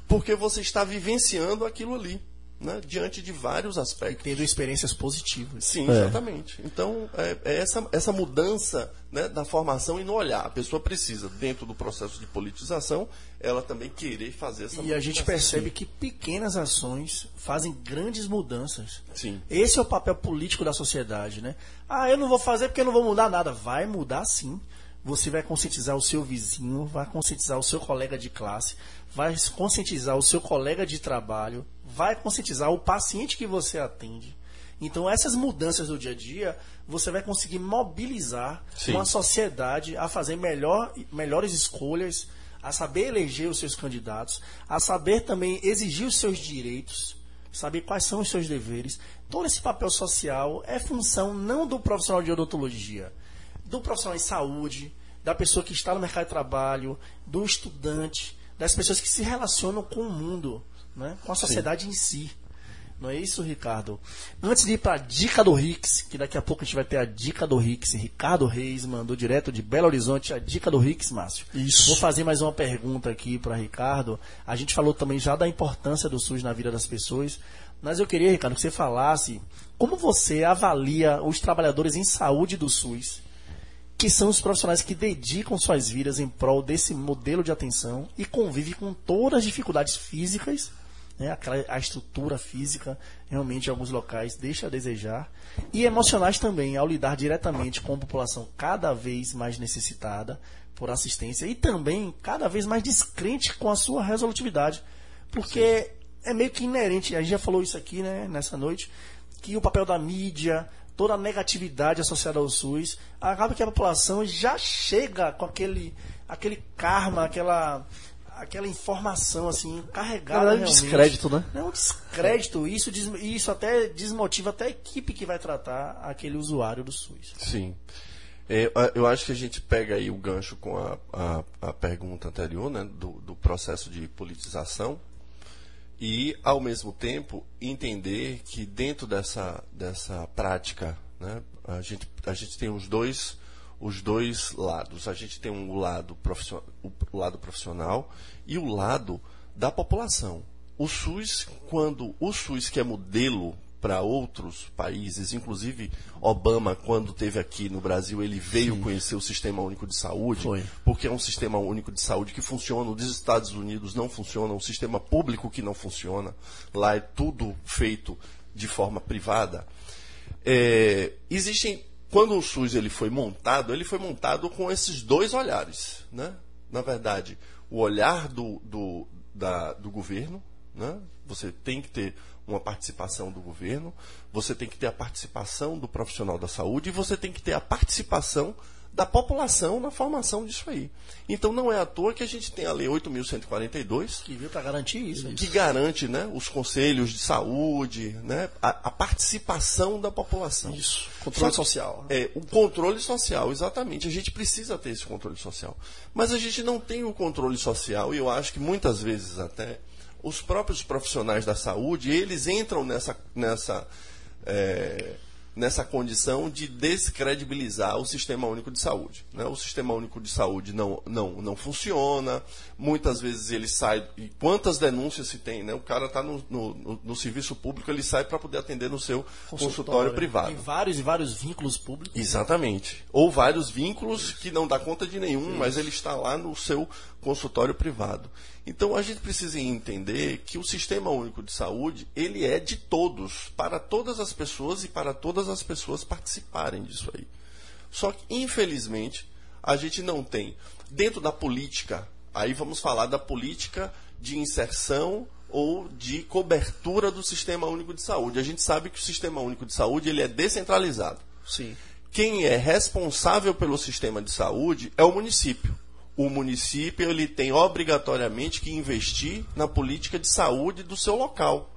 porque você está vivenciando aquilo ali né, diante de vários aspectos. Tendo experiências positivas. Sim, é. exatamente. Então, é, é, essa, essa mudança né, da formação e no olhar. A pessoa precisa, dentro do processo de politização, ela também querer fazer essa E a gente percebe que pequenas ações fazem grandes mudanças. Sim. Esse é o papel político da sociedade, né? Ah, eu não vou fazer porque eu não vou mudar nada. Vai mudar sim. Você vai conscientizar o seu vizinho, vai conscientizar o seu colega de classe, vai conscientizar o seu colega de trabalho, vai conscientizar o paciente que você atende. Então, essas mudanças do dia a dia, você vai conseguir mobilizar Sim. uma sociedade a fazer melhor, melhores escolhas, a saber eleger os seus candidatos, a saber também exigir os seus direitos, saber quais são os seus deveres. Todo esse papel social é função não do profissional de odontologia, do profissional de saúde, da pessoa que está no mercado de trabalho, do estudante, das pessoas que se relacionam com o mundo né? com a sociedade Sim. em si. Não é isso, Ricardo? Antes de ir para a dica do Rix, que daqui a pouco a gente vai ter a dica do Rix. Ricardo Reis mandou direto de Belo Horizonte a dica do Rix, Márcio. Isso. Vou fazer mais uma pergunta aqui para Ricardo. A gente falou também já da importância do SUS na vida das pessoas, mas eu queria, Ricardo, que você falasse como você avalia os trabalhadores em saúde do SUS, que são os profissionais que dedicam suas vidas em prol desse modelo de atenção e convivem com todas as dificuldades físicas né? Aquela, a estrutura física, realmente, em alguns locais, deixa a desejar. E emocionais também, ao lidar diretamente com a população cada vez mais necessitada por assistência e também cada vez mais descrente com a sua resolutividade. Porque Sim. é meio que inerente, a gente já falou isso aqui né, nessa noite, que o papel da mídia, toda a negatividade associada ao SUS, acaba que a população já chega com aquele, aquele karma, aquela aquela informação assim carregada. É um descrédito, né? É um descrédito. Isso, isso até desmotiva até a equipe que vai tratar aquele usuário do SUS. Sim. É, eu acho que a gente pega aí o gancho com a, a, a pergunta anterior, né, do, do, processo de politização, e, ao mesmo tempo, entender que dentro dessa, dessa prática, né, a, gente, a gente tem os dois os dois lados. A gente tem um lado o lado profissional e o lado da população. O SUS, quando o SUS que é modelo para outros países, inclusive Obama, quando teve aqui no Brasil, ele veio Sim. conhecer o Sistema Único de Saúde, Foi. porque é um sistema único de saúde que funciona. Os Estados Unidos não funciona, um sistema público que não funciona. Lá é tudo feito de forma privada. É, existem quando o SUS ele foi montado, ele foi montado com esses dois olhares. Né? Na verdade, o olhar do, do, da, do governo, né? você tem que ter uma participação do governo, você tem que ter a participação do profissional da saúde e você tem que ter a participação da população na formação disso aí. Então não é à toa que a gente tem a Lei 8.142 que veio para garantir isso, que garante, né, os conselhos de saúde, né, a, a participação da população. Isso. Controle social. É o controle social, exatamente. A gente precisa ter esse controle social, mas a gente não tem o controle social e eu acho que muitas vezes até os próprios profissionais da saúde eles entram nessa nessa é, nessa condição de descredibilizar o Sistema Único de Saúde. Né? O Sistema Único de Saúde não, não, não funciona, muitas vezes ele sai. E quantas denúncias se tem? Né? O cara está no, no, no, serviço público, ele sai para poder atender no seu consultório, consultório privado. Tem vários e vários vínculos públicos. Exatamente. Ou vários vínculos Isso. que não dá conta de nenhum, Isso. mas ele está lá no seu consultório privado. Então a gente precisa entender que o Sistema Único de Saúde, ele é de todos, para todas as pessoas e para todas as pessoas participarem disso aí. Só que, infelizmente, a gente não tem, dentro da política, aí vamos falar da política de inserção ou de cobertura do Sistema Único de Saúde. A gente sabe que o Sistema Único de Saúde ele é descentralizado. Sim. Quem é responsável pelo sistema de saúde é o município. O município ele tem obrigatoriamente que investir na política de saúde do seu local.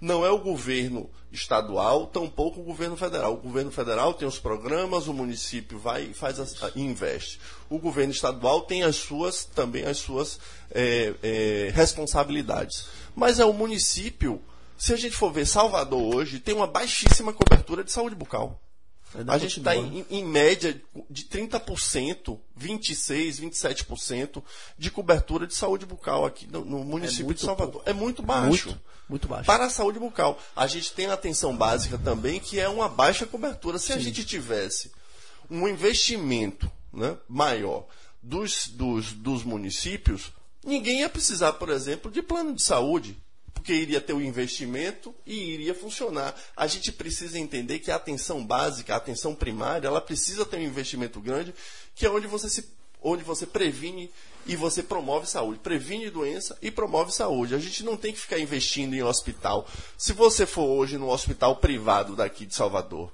Não é o governo estadual, tampouco o governo federal. O governo federal tem os programas, o município vai e faz as, investe. O governo estadual tem as suas também as suas é, é, responsabilidades. Mas é o município. Se a gente for ver Salvador hoje, tem uma baixíssima cobertura de saúde bucal. A gente está em, em, média de 30%, 26%, 27% de cobertura de saúde bucal aqui no, no município é de Salvador. Pouco. É muito baixo. Muito, muito, baixo. Para a saúde bucal. A gente tem a atenção básica também, que é uma baixa cobertura. Se Sim. a gente tivesse um investimento né, maior dos, dos, dos municípios, ninguém ia precisar, por exemplo, de plano de saúde porque iria ter o investimento e iria funcionar. A gente precisa entender que a atenção básica, a atenção primária, ela precisa ter um investimento grande, que é onde você se onde você previne e você promove saúde. Previne doença e promove saúde. A gente não tem que ficar investindo em hospital. Se você for hoje no hospital privado daqui de Salvador,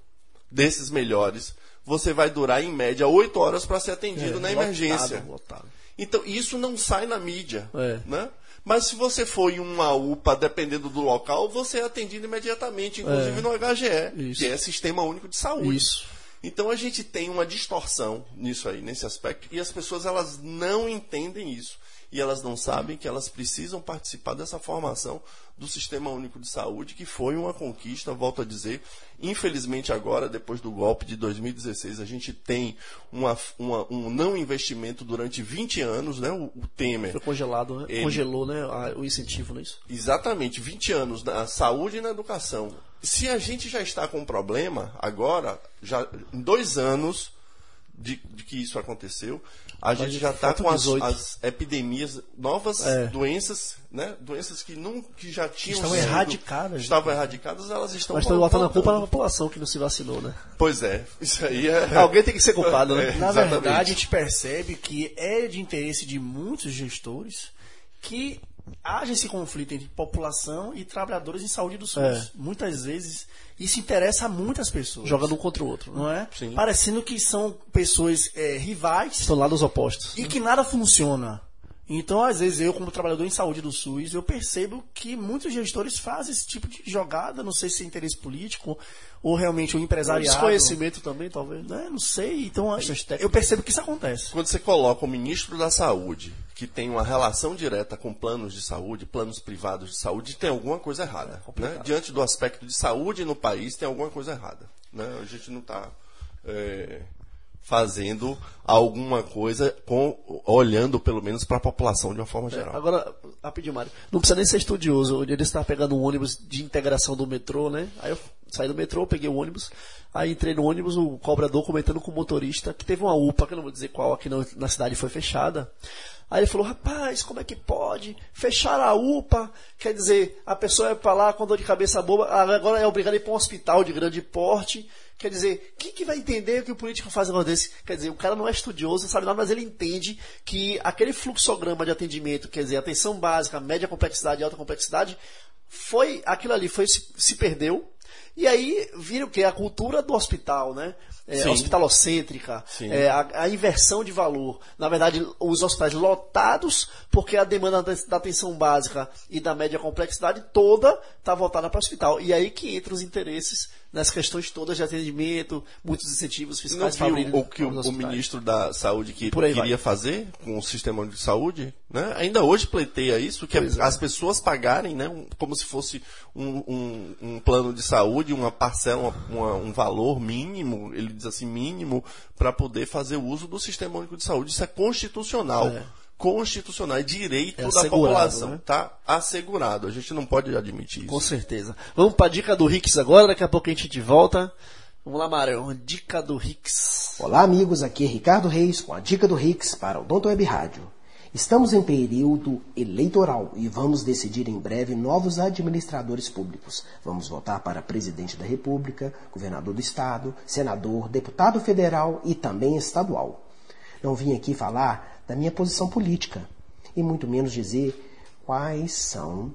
desses melhores, você vai durar em média oito horas para ser atendido é, na emergência. Lotado, lotado. Então, isso não sai na mídia. É. Né? Mas se você for em uma UPA, dependendo do local, você é atendido imediatamente, inclusive é. no HGE, Isso. que é Sistema Único de Saúde. Isso. Então a gente tem uma distorção nisso aí, nesse aspecto, e as pessoas elas não entendem isso e elas não sabem que elas precisam participar dessa formação do Sistema Único de Saúde, que foi uma conquista, volto a dizer. Infelizmente, agora, depois do golpe de 2016, a gente tem uma, uma, um não investimento durante 20 anos, né? O, o Temer. Foi congelado, né? Ele, Congelou né? o incentivo, não é isso? Exatamente, 20 anos na saúde e na educação. Se a gente já está com um problema, agora, já em dois anos de, de que isso aconteceu, a Mas gente já está com as, as, epidemias, novas é. doenças, né? Doenças que, não, que já tinham Estavam sido, erradicadas. Estavam erradicadas, elas estão Mas estão botando a culpa na população que não se vacinou, né? Pois é, isso aí é... <laughs> Alguém tem que ser culpado, né? É, na verdade, a gente percebe que é de interesse de muitos gestores que haja esse conflito entre população e trabalhadores em saúde do SUS. É. Muitas vezes isso interessa a muitas pessoas. Jogando um contra o outro. Né? Não é? Sim. Parecendo que são pessoas é, rivais. Estão lados opostos. E que nada funciona. Então, às vezes, eu, como trabalhador em saúde do SUS, eu percebo que muitos gestores fazem esse tipo de jogada, não sei se é interesse político ou realmente o empresariado. Desconhecimento também, talvez. Né? Não sei. Então, eu percebo que isso acontece. Quando você coloca o ministro da Saúde, que tem uma relação direta com planos de saúde, planos privados de saúde, tem alguma coisa errada. É né? Diante do aspecto de saúde no país, tem alguma coisa errada. Né? A gente não está. É fazendo alguma coisa com, olhando pelo menos para a população de uma forma geral. É, agora, rapidinho, Mário, não precisa nem ser estudioso. O dia estava pegando um ônibus de integração do metrô, né? Aí eu saí do metrô, peguei o ônibus, aí entrei no ônibus, o cobrador comentando com o motorista que teve uma UPA, que eu não vou dizer qual, aqui na, na cidade foi fechada. Aí ele falou, rapaz, como é que pode? Fechar a UPA, quer dizer, a pessoa é para lá com dor de cabeça boba, agora é obrigada a ir para um hospital de grande porte Quer dizer, quem que vai entender o que o político faz negócio desse? Quer dizer, o cara não é estudioso, não sabe nada, mas ele entende que aquele fluxograma de atendimento, quer dizer, atenção básica, média complexidade e alta complexidade, foi aquilo ali, foi se, se perdeu. E aí vira o que? A cultura do hospital, né? É, hospitalocêntrica, é, a, a, inversão de valor. Na verdade, os hospitais lotados, porque a demanda da atenção básica e da média complexidade toda está voltada para o hospital. E aí que entram os interesses nas questões todas de atendimento, muitos incentivos fiscais. Não viu o que o, o, ministro da Saúde que queria vai. fazer com o sistema de saúde? Né? Ainda hoje pleiteia isso, que é. as pessoas pagarem né, um, como se fosse um, um, um, plano de saúde, uma parcela, uma, uma, um valor mínimo, ele diz assim, mínimo, para poder fazer o uso do sistema único de saúde. Isso é constitucional. É constitucional, é direito é da população, né? tá assegurado. A gente não pode admitir isso. Com certeza. Vamos para a dica do Rix agora, daqui a pouco a gente volta. Vamos lá, Mário, dica do Rix. Olá, amigos, aqui é Ricardo Reis com a dica do Rix para o Donto Web Rádio. Estamos em período eleitoral e vamos decidir em breve novos administradores públicos. Vamos votar para presidente da República, governador do Estado, senador, deputado federal e também estadual. Não vim aqui falar da minha posição política e muito menos dizer quais são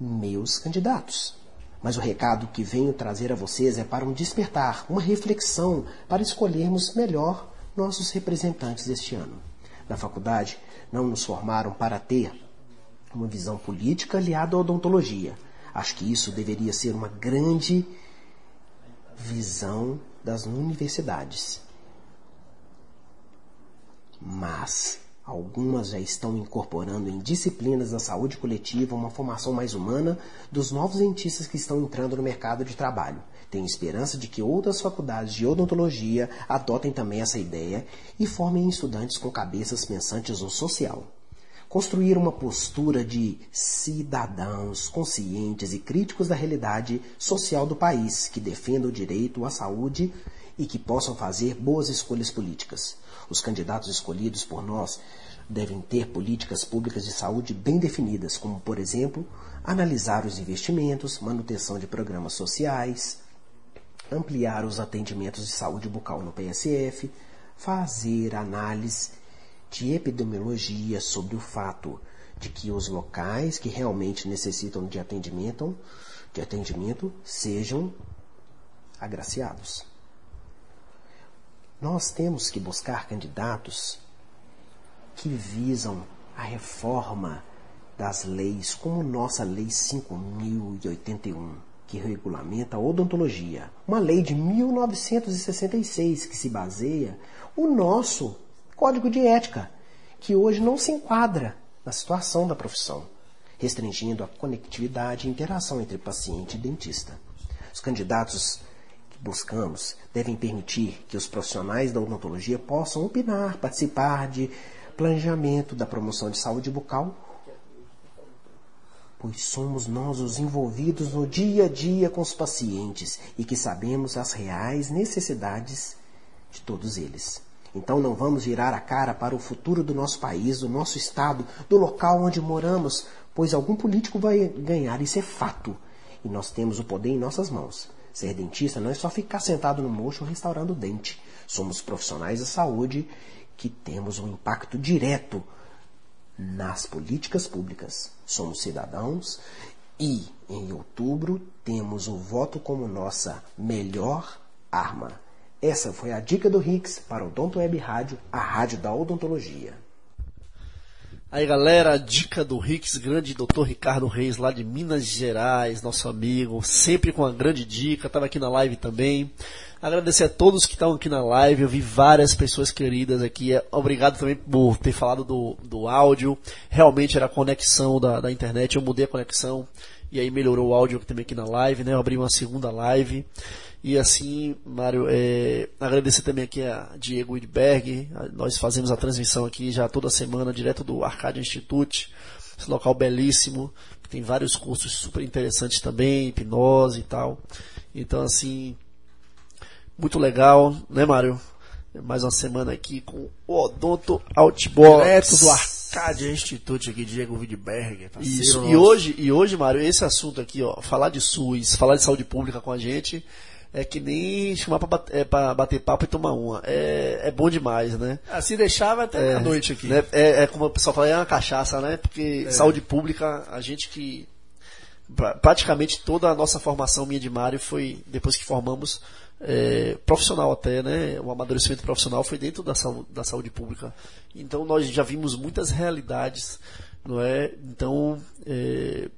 meus candidatos. Mas o recado que venho trazer a vocês é para um despertar, uma reflexão para escolhermos melhor nossos representantes este ano. Na faculdade, não nos formaram para ter uma visão política aliada à odontologia. Acho que isso deveria ser uma grande visão das universidades. Mas algumas já estão incorporando em disciplinas da saúde coletiva uma formação mais humana dos novos dentistas que estão entrando no mercado de trabalho. Tenho esperança de que outras faculdades de odontologia adotem também essa ideia e formem estudantes com cabeças pensantes no social. Construir uma postura de cidadãos conscientes e críticos da realidade social do país, que defendam o direito à saúde e que possam fazer boas escolhas políticas. Os candidatos escolhidos por nós devem ter políticas públicas de saúde bem definidas, como, por exemplo, analisar os investimentos, manutenção de programas sociais, ampliar os atendimentos de saúde bucal no PSF, fazer análise de epidemiologia sobre o fato de que os locais que realmente necessitam de atendimento, de atendimento sejam agraciados. Nós temos que buscar candidatos que visam a reforma das leis, como nossa Lei 5081 que regulamenta a odontologia, uma lei de 1966 que se baseia o nosso Código de Ética, que hoje não se enquadra na situação da profissão, restringindo a conectividade e interação entre paciente e dentista. Os candidatos buscamos devem permitir que os profissionais da odontologia possam opinar, participar de planejamento da promoção de saúde bucal pois somos nós os envolvidos no dia a dia com os pacientes e que sabemos as reais necessidades de todos eles. Então não vamos virar a cara para o futuro do nosso país, do nosso estado, do local onde moramos, pois algum político vai ganhar, isso é fato. E nós temos o poder em nossas mãos. Ser dentista não é só ficar sentado no mocho restaurando o dente. Somos profissionais da saúde que temos um impacto direto nas políticas públicas. Somos cidadãos e, em outubro, temos o voto como nossa melhor arma. Essa foi a dica do Rix para o Odonto Web Rádio, a rádio da odontologia. Aí galera, dica do Rix, grande doutor Ricardo Reis, lá de Minas Gerais, nosso amigo, sempre com uma grande dica, estava aqui na live também. Agradecer a todos que estão aqui na live. Eu vi várias pessoas queridas aqui. Obrigado também por ter falado do, do áudio. Realmente era a conexão da, da internet. Eu mudei a conexão e aí melhorou o áudio também aqui na live, né? Eu abri uma segunda live. E assim, Mário, é, agradecer também aqui a Diego Widberg. Nós fazemos a transmissão aqui já toda semana, direto do Arcadia Institute. Esse local belíssimo, que tem vários cursos super interessantes também, hipnose e tal. Então, assim, muito legal, né, Mário? Mais uma semana aqui com o Odonto Outbox. Direto do Arcadia Institute aqui, Diego Widberg. Isso. E hoje, e hoje, Mário, esse assunto aqui, ó, falar de SUS, falar de saúde pública com a gente, é que nem chamar pra bater, é, pra bater papo e tomar uma. É, é bom demais, né? Assim deixava até é, a noite aqui. Né? É, é, como o pessoal fala, é uma cachaça, né? Porque é. saúde pública, a gente que. Praticamente toda a nossa formação minha de Mário foi, depois que formamos, é, profissional até, né? O amadurecimento profissional foi dentro da saúde, da saúde pública. Então nós já vimos muitas realidades, não é? Então é,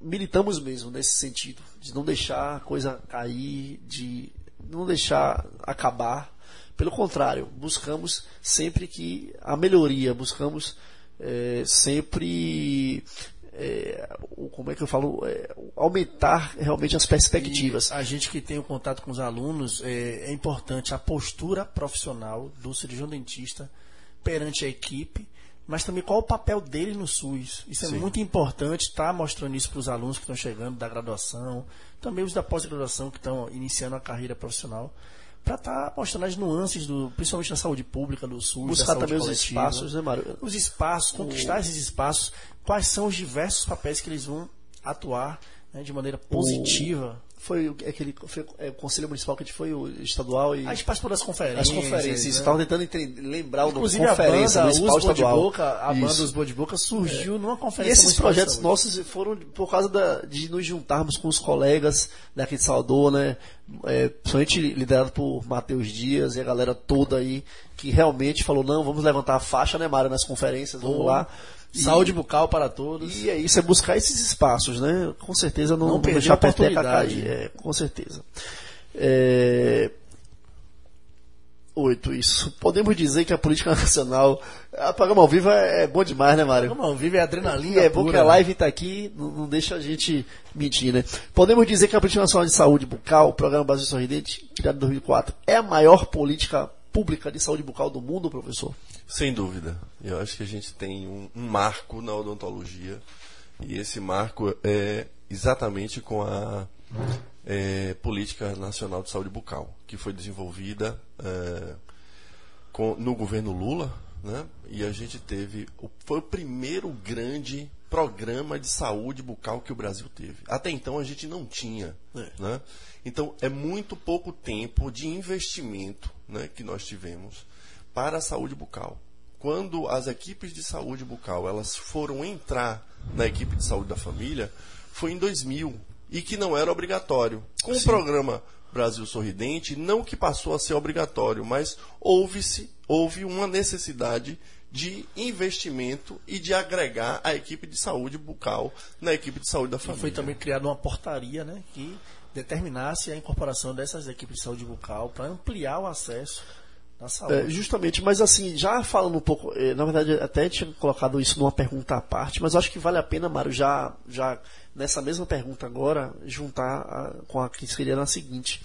militamos mesmo nesse sentido de não deixar a coisa cair, de não deixar acabar. Pelo contrário, buscamos sempre que a melhoria, buscamos é, sempre é, como é que eu falo, é, aumentar realmente as perspectivas. E a gente que tem o contato com os alunos, é, é importante a postura profissional do cirurgião dentista perante a equipe, mas também qual o papel dele no SUS. Isso é Sim. muito importante, estar tá mostrando isso para os alunos que estão chegando da graduação, também os da pós-graduação que estão iniciando a carreira profissional, para estar tá mostrando as nuances, do, principalmente na saúde pública, do SUS, Buscar da também coletiva, os espaços, né, Mário? Os espaços, conquistar esses espaços, quais são os diversos papéis que eles vão atuar né, de maneira positiva foi aquele foi, é, o conselho municipal que a gente foi o estadual e a gente participou das conferências. As conferências. Né? estava tentando entender, lembrar Inclusive, o conferência a banda, municipal estadual. De boca a banda dos Boa de Boca surgiu é. numa conferência e esses projetos nossos foram por causa da, de nos juntarmos com os colegas daqui de Salvador né? É, principalmente liderado por Matheus Dias e a galera toda aí que realmente falou não vamos levantar a faixa né Mário nas conferências vamos lá Saúde bucal para todos. E é isso, é buscar esses espaços, né? Com certeza não, não, deixar a peteca cair. É, com certeza. É... Oito, isso. Podemos dizer que a política <laughs> nacional. A programa ao vivo é, é bom demais, né, Mário? Programa ao vivo é adrenalina. E é bom que a live está aqui, não, não, deixa a gente mentir, né? Podemos dizer que a Política Nacional de Saúde Bucal, o Programa Brasil Sorridente, criado em 2004, é a maior política pública de saúde bucal do mundo, professor? Sem dúvida. Eu acho que a gente tem um, um marco na odontologia e esse marco é exatamente com a é, Política Nacional de Saúde Bucal, que foi desenvolvida é, com, no governo Lula, né? e a gente teve. Foi o primeiro grande programa de saúde bucal que o Brasil teve. Até então a gente não tinha. É. Né? Então é muito pouco tempo de investimento né, que nós tivemos para a saúde bucal. Quando as equipes de saúde bucal elas foram entrar na equipe de saúde da família, foi em 2000 e que não era obrigatório. Com Sim. o programa Brasil Sorridente, não que passou a ser obrigatório, mas houve-se houve uma necessidade de investimento e de agregar a equipe de saúde bucal na equipe de saúde da família. E foi também criada uma portaria, né, que determinasse a incorporação dessas equipes de saúde bucal para ampliar o acesso é, justamente, mas assim, já falando um pouco, eh, na verdade até tinha colocado isso numa pergunta à parte, mas acho que vale a pena, Mário, já, já nessa mesma pergunta agora, juntar a, com a que seria na seguinte.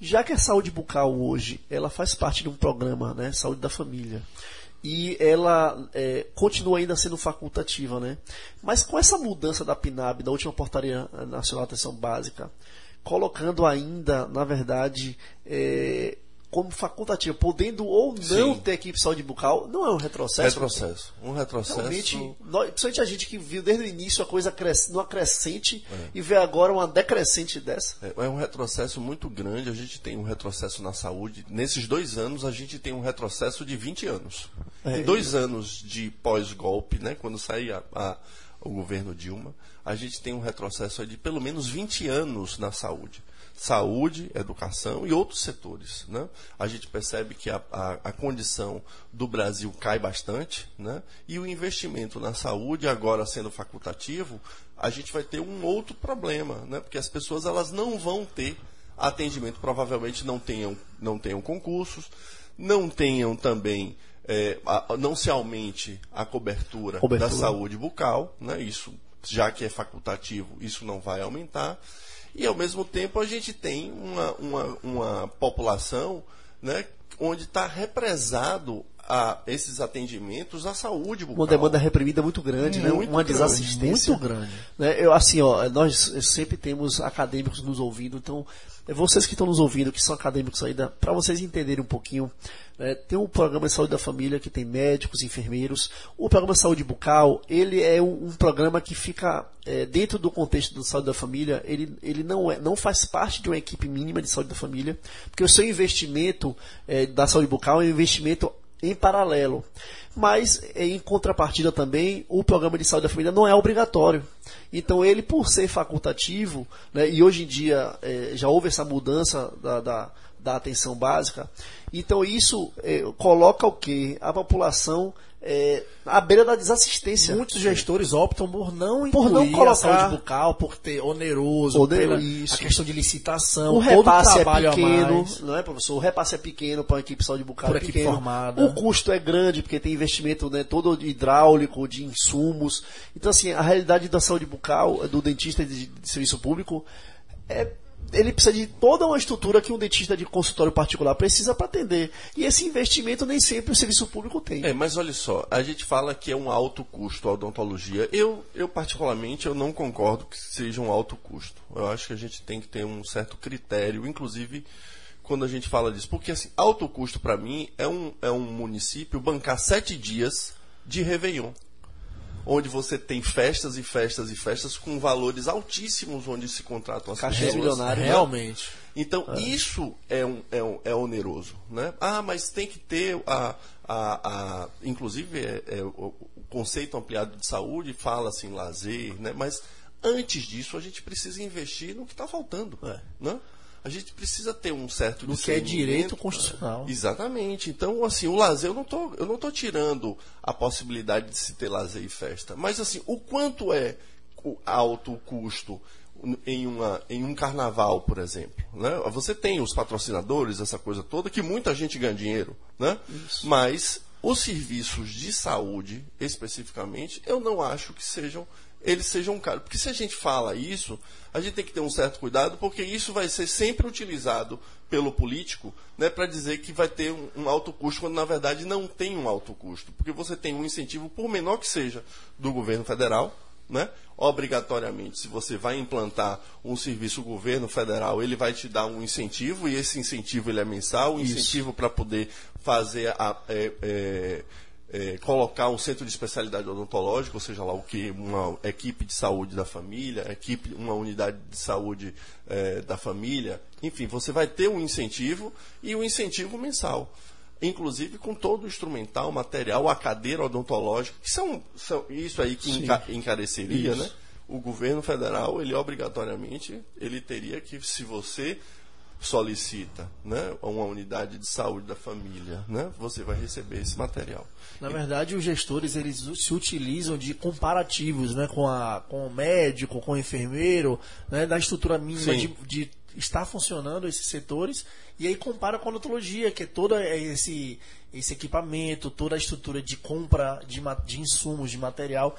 Já que a saúde bucal hoje, ela faz parte de um programa, né, Saúde da Família, e ela é, continua ainda sendo facultativa, né? Mas com essa mudança da PNAB, da última portaria nacional de atenção básica, colocando ainda, na verdade, é, como facultativa, podendo ou não Sim. ter equipe de saúde bucal, não é um retrocesso? Retrocesso. Um retrocesso. Realmente, nós, principalmente a gente que viu desde o início a coisa cres, numa crescente é. e vê agora uma decrescente dessa. É, é, um retrocesso muito grande. A gente tem um retrocesso na saúde. Nesses dois anos, a gente tem um retrocesso de 20 anos. É, em dois anos de pós-golpe, né, quando sai a, a, o governo Dilma, a gente tem um retrocesso de pelo menos 20 anos na saúde saúde, educação e outros setores. Né? A gente percebe que a, a, a, condição do Brasil cai bastante né? e o investimento na saúde, agora sendo facultativo, a gente vai ter um outro problema, né? porque as pessoas elas não vão ter atendimento, provavelmente não tenham, não tenham concursos, não tenham também é, não se aumente a cobertura, cobertura, da saúde bucal, né? isso já que é facultativo, isso não vai aumentar e ao mesmo tempo a gente tem uma, uma, uma população né, onde está represado a esses atendimentos à saúde bucal. Uma demanda reprimida muito grande, né? muito né? Uma grande, desassistência. Muito grande. Né? Eu, assim, ó, nós sempre temos acadêmicos nos ouvindo, então vocês que estão nos ouvindo, que são acadêmicos ainda, para vocês entenderem um pouquinho, né, tem o programa de saúde da família que tem médicos, enfermeiros. O programa de saúde bucal, ele é um, um programa que fica é, dentro do contexto da saúde da família. Ele, ele não, é, não faz parte de uma equipe mínima de saúde da família, porque o seu investimento é, da saúde bucal é um investimento em paralelo. Mas, em contrapartida também, o programa de saúde da família não é obrigatório. Então, ele, por ser facultativo, né, e hoje em dia é, já houve essa mudança da, da, da atenção básica, então isso é, coloca o quê? A população é, à beira da desassistência. Muitos gestores optam por não por não colocar a saúde bucal, por ter oneroso, pela, a questão de licitação, o repasse é pequeno, não é, professor? O repasse é pequeno para a equipe de saúde bucal, por é equipe formada. O custo é grande porque tem investimento, né, todo hidráulico, de insumos. Então assim, a realidade da saúde bucal, do dentista de, de serviço público é ele precisa de toda uma estrutura que um dentista de consultório particular precisa para atender. E esse investimento nem sempre o serviço público tem. É, mas olha só, a gente fala que é um alto custo a odontologia. Eu, eu particularmente, eu não concordo que seja um alto custo. Eu acho que a gente tem que ter um certo critério, inclusive quando a gente fala disso? Porque assim, alto custo para mim é um, é um município bancar sete dias de Réveillon. Onde você tem festas e festas e festas com valores altíssimos onde se contratam as Cachê pessoas. milionário, né? Realmente. Então, isso é, um, é, um, é oneroso. Né? Ah, mas tem que ter a. a, a inclusive, é, é, o, o conceito ampliado de saúde fala assim, lazer, né? mas antes disso a gente precisa investir no que está faltando. É. Né? A gente precisa ter um certo No que é direito constitucional. Exatamente. Então, assim, o lazer, eu não tô, eu não tô tirando a possibilidade de se ter lazer e festa. Mas, assim, o quanto é alto o custo em, uma, em um carnaval, por exemplo. Né? Você tem os patrocinadores, essa coisa toda, que muita gente ganha dinheiro. Né? Mas os serviços de saúde, especificamente, eu não acho que sejam eles sejam caros. Porque se a gente fala isso, a gente tem que ter um certo cuidado, porque isso vai ser sempre utilizado pelo político né, para dizer que vai ter um, um alto custo, quando na verdade não tem um alto custo. Porque você tem um incentivo, por menor que seja, do governo federal. Né? Obrigatoriamente, se você vai implantar um serviço do governo federal, ele vai te dar um incentivo, e esse incentivo ele é mensal, um incentivo para poder fazer a. é, é, é, colocar um centro de especialidade odontológica, ou seja lá o que, uma equipe de saúde da família, equipe, uma unidade de saúde é, da família, enfim, você vai ter um incentivo e um incentivo mensal. Inclusive com todo o instrumental, material, a cadeira odontológica, que são, são isso aí que enca- encareceria, Isso. né? O governo federal, ele obrigatoriamente, ele teria que, se você solicita né, uma unidade de saúde da família, né, você vai receber esse material. Na verdade, os gestores eles se utilizam de comparativos, né, com a com o médico, com o enfermeiro, né, da estrutura mínima de, de estar funcionando esses setores e aí compara com a odontologia, que é todo esse esse equipamento, toda a estrutura de compra de, de insumos, de material.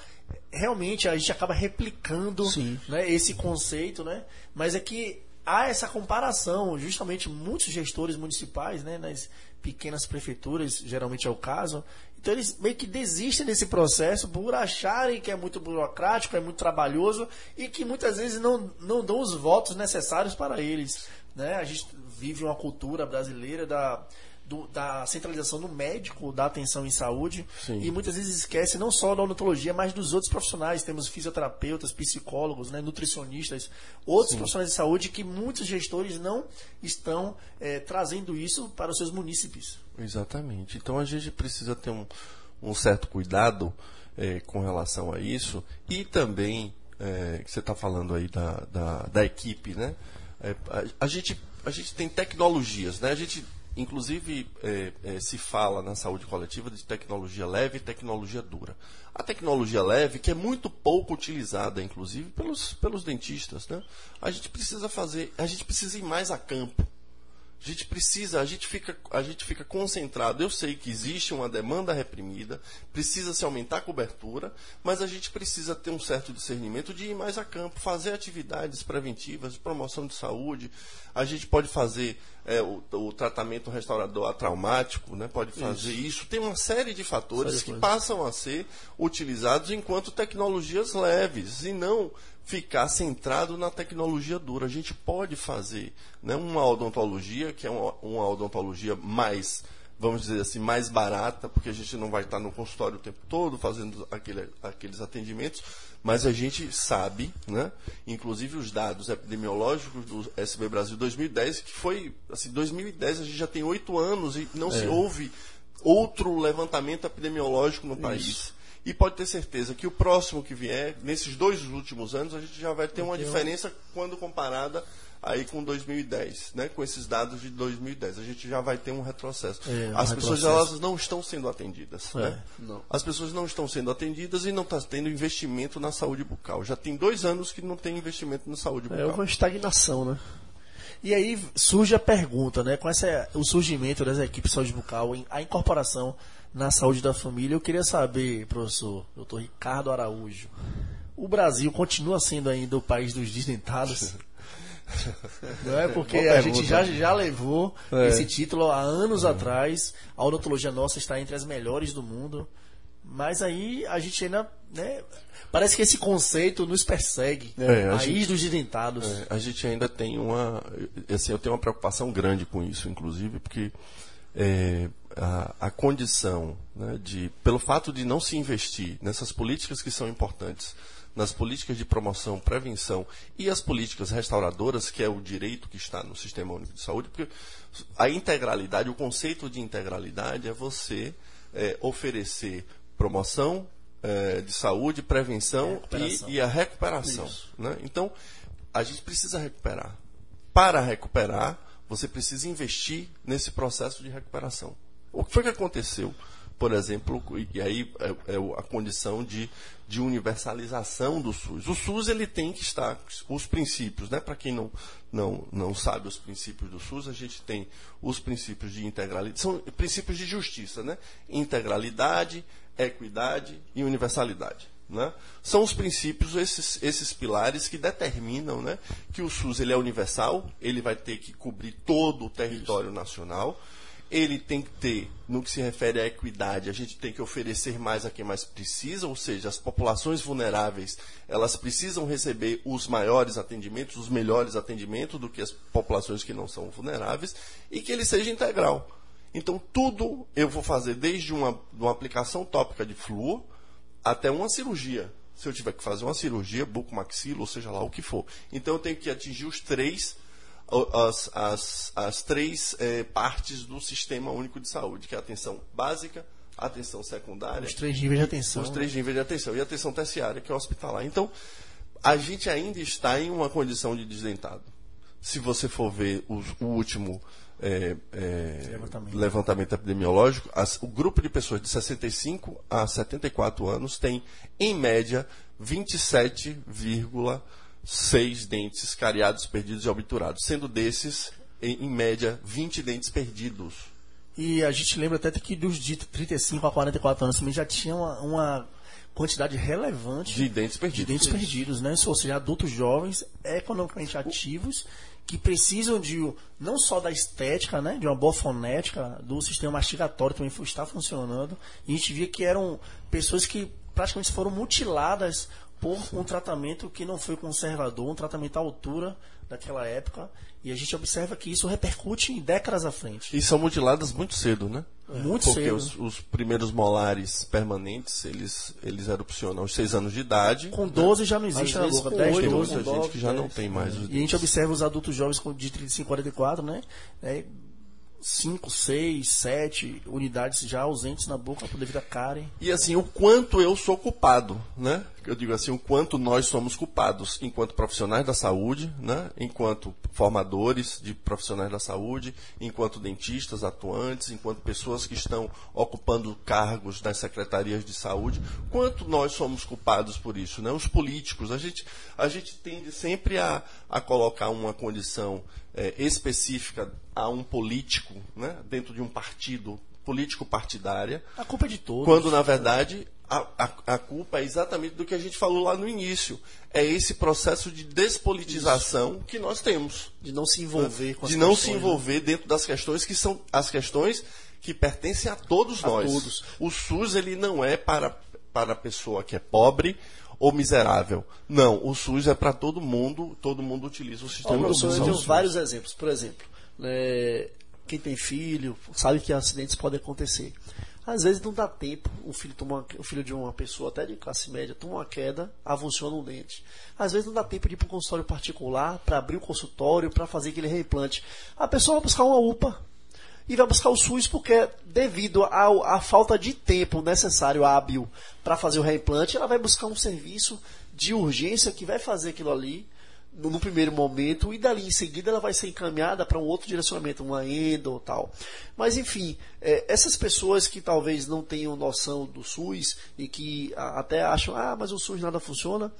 Realmente a gente acaba replicando né, esse conceito, né? Mas é que há essa comparação, justamente muitos gestores municipais, né, nas pequenas prefeituras, geralmente é o caso, então eles meio que desistem desse processo por acharem que é muito burocrático, é muito trabalhoso e que muitas vezes não, não dão os votos necessários para eles. Né? A gente vive uma cultura brasileira da, do- da centralização no médico, da atenção em saúde, Sim. e muitas vezes esquece não só da odontologia, mas dos outros profissionais. Temos fisioterapeutas, psicólogos, né, nutricionistas, outros profissionais de saúde que muitos gestores não estão eh, trazendo isso para os seus munícipes. Exatamente. Então a gente precisa ter um, um certo cuidado eh, com relação a isso e também eh, que você está falando aí da, da, da equipe, né? Eh, a, a gente a gente tem tecnologias, né? A gente inclusive eh, eh, se fala na saúde coletiva de tecnologia leve e tecnologia dura. A tecnologia leve que é muito pouco utilizada, inclusive pelos pelos dentistas, né? A gente precisa fazer, a gente precisa ir mais a campo. A gente precisa, a gente fica, a gente fica concentrado. Eu sei que existe uma demanda reprimida, precisa se aumentar a cobertura, mas a gente precisa ter um certo discernimento de ir mais a campo, fazer atividades preventivas, promoção de saúde. A gente pode fazer é, o, o tratamento restaurador atraumático, né? pode fazer isso. Tem uma série de fatores Série que coisas. passam a ser utilizados enquanto tecnologias leves e não ficar centrado na tecnologia dura. A gente pode fazer né, uma odontologia, que é uma, uma odontologia mais, vamos dizer assim, mais barata, porque a gente não vai estar no consultório o tempo todo fazendo aquele, aqueles atendimentos, mas a gente sabe, né, inclusive os dados epidemiológicos do SB Brasil 2010, que foi, assim, 2010 a gente já tem oito anos e não se houve outro levantamento epidemiológico no país. E pode ter certeza que o próximo que vier, nesses dois últimos anos, a gente já vai ter uma diferença quando comparada aí com 2010, né? Com esses dados de 2010, a gente já vai ter um retrocesso. É, um As pessoas retrocesso. elas não estão sendo atendidas, né? não. As pessoas não estão sendo atendidas e não está tendo investimento na saúde bucal. Já tem dois anos que não tem investimento na saúde É bucal. uma estagnação, né? E aí surge a pergunta, né? Com esse, o surgimento das equipes de saúde bucal, em- a incorporação na saúde da família, eu queria saber, professor, doutor Ricardo Araújo, o Brasil continua sendo ainda o país dos desdentados? <laughs> Não é porque a gente já, já levou É. esse título há anos atrás. A odontologia nossa está entre as melhores do mundo. Mas aí a gente ainda, né, parece que esse conceito nos persegue. É, País gente- dos desdentados. É, a gente ainda tem uma. Assim, eu tenho uma preocupação grande com isso, inclusive, porque é, a, a condição né, de. Pelo fato de não se investir nessas políticas que são importantes, nas políticas de promoção, prevenção e as políticas restauradoras, que é o direito que está no Sistema Único de Saúde, porque a integralidade, o conceito de integralidade é você é, oferecer promoção é, de saúde, prevenção e, e a recuperação. Né? Então, a gente precisa recuperar. Para recuperar, você precisa investir nesse processo de recuperação. O que foi que aconteceu? Por exemplo, e aí é, é a condição de, de universalização do SUS. O SUS ele tem que estar, os princípios, né? para quem não, não, não sabe os princípios do SUS, a gente tem os princípios de integralidade, são princípios de justiça, né? integralidade, equidade e universalidade. Né? São os princípios, esses, esses pilares que determinam né, que o SUS ele é universal, ele vai ter que cobrir todo o território nacional, ele tem que ter, no que se refere à equidade, a gente tem que oferecer mais a quem mais precisa, ou seja, as populações vulneráveis, elas precisam receber os maiores atendimentos, os melhores atendimentos do que as populações que não são vulneráveis, e que ele seja integral. Então, tudo eu vou fazer, desde uma, uma aplicação tópica de flúor, até uma cirurgia. Se eu tiver que fazer uma cirurgia, bucomaxilo, ou seja lá o que for. Então eu tenho que atingir os três, as, as, as três eh, partes do Sistema Único de Saúde, que é a atenção básica, a atenção secundária, Os três níveis de atenção. os três níveis de atenção e a atenção terciária, que é o hospitalar. Então, a gente ainda está em uma condição de desdentado. Se você for ver os- o último é, é, Levantamento. levantamento epidemiológico, as- o grupo de pessoas de 65 a 74 anos tem, em média, 27,6 dentes cariados, perdidos e obturados, sendo desses, em, em média, 20 dentes perdidos. E a gente lembra até que dos de 35 a 44 anos também já tinha uma, uma quantidade relevante De dentes de perdidos. dentes perdidos, né? Ou seja, adultos jovens, economicamente ativos, que precisam de não só da estética, né? De uma boa fonética, do sistema mastigatório também está funcionando. E a gente via que eram pessoas que praticamente foram mutiladas por um tratamento que não foi conservador, um tratamento à altura daquela época. E a gente observa que isso repercute em décadas à frente. E são mutiladas muito cedo, né? Muito Porque cedo. Os, os primeiros molares permanentes, eles, eles erupcionam aos 6 anos de idade. Com 12 já não existe boca, com 10, Tem oito, 12. muita com gente nove, que já não dez. tem mais os E a gente observa os adultos jovens com- de 35 a 44, né? É, 5, 6, 7 unidades já ausentes na boca devido à cárie. E assim, o quanto eu sou culpado, né? Eu digo assim, o quanto nós somos culpados enquanto profissionais da saúde, né? Enquanto formadores de profissionais da saúde, enquanto dentistas atuantes, enquanto pessoas que estão ocupando cargos nas secretarias de saúde, quanto nós somos culpados por isso, né? Os políticos, a gente, a gente tende sempre a, a colocar uma condição eh, específica a um político, né? Dentro de um partido político partidária, A culpa é de todos. quando, na verdade, a, a, a culpa é exatamente do que a gente falou lá no início. É esse processo de despolitização que nós temos. De não se envolver com as De não questões, se né? envolver dentro das questões que são as questões que pertencem a todos A nós. todos. O SUS ele não é para, para a pessoa que é pobre ou miserável. Não, o SUS é para todo mundo, todo mundo utiliza o sistema professor, eu SUS. tenho vários exemplos. Por exemplo, né, quem tem filho sabe que acidentes podem acontecer. Às vezes não dá tempo, o filho, toma, o filho de uma pessoa até de classe média toma uma queda, avulsiona um dente. Às vezes não dá tempo de ir para um consultório particular, para abrir um consultório, para fazer aquele reimplante. A pessoa vai buscar uma UPA e vai buscar o SUS porque devido à falta de tempo necessário, hábil, para fazer o reimplante, ela vai buscar um serviço de urgência que vai fazer aquilo ali no, no primeiro momento e dali em seguida ela vai ser encaminhada para um outro direcionamento, uma endo ou tal. Mas enfim, é, essas pessoas que talvez não tenham noção do SUS e que a- até acham, ah, mas o SUS nada funciona,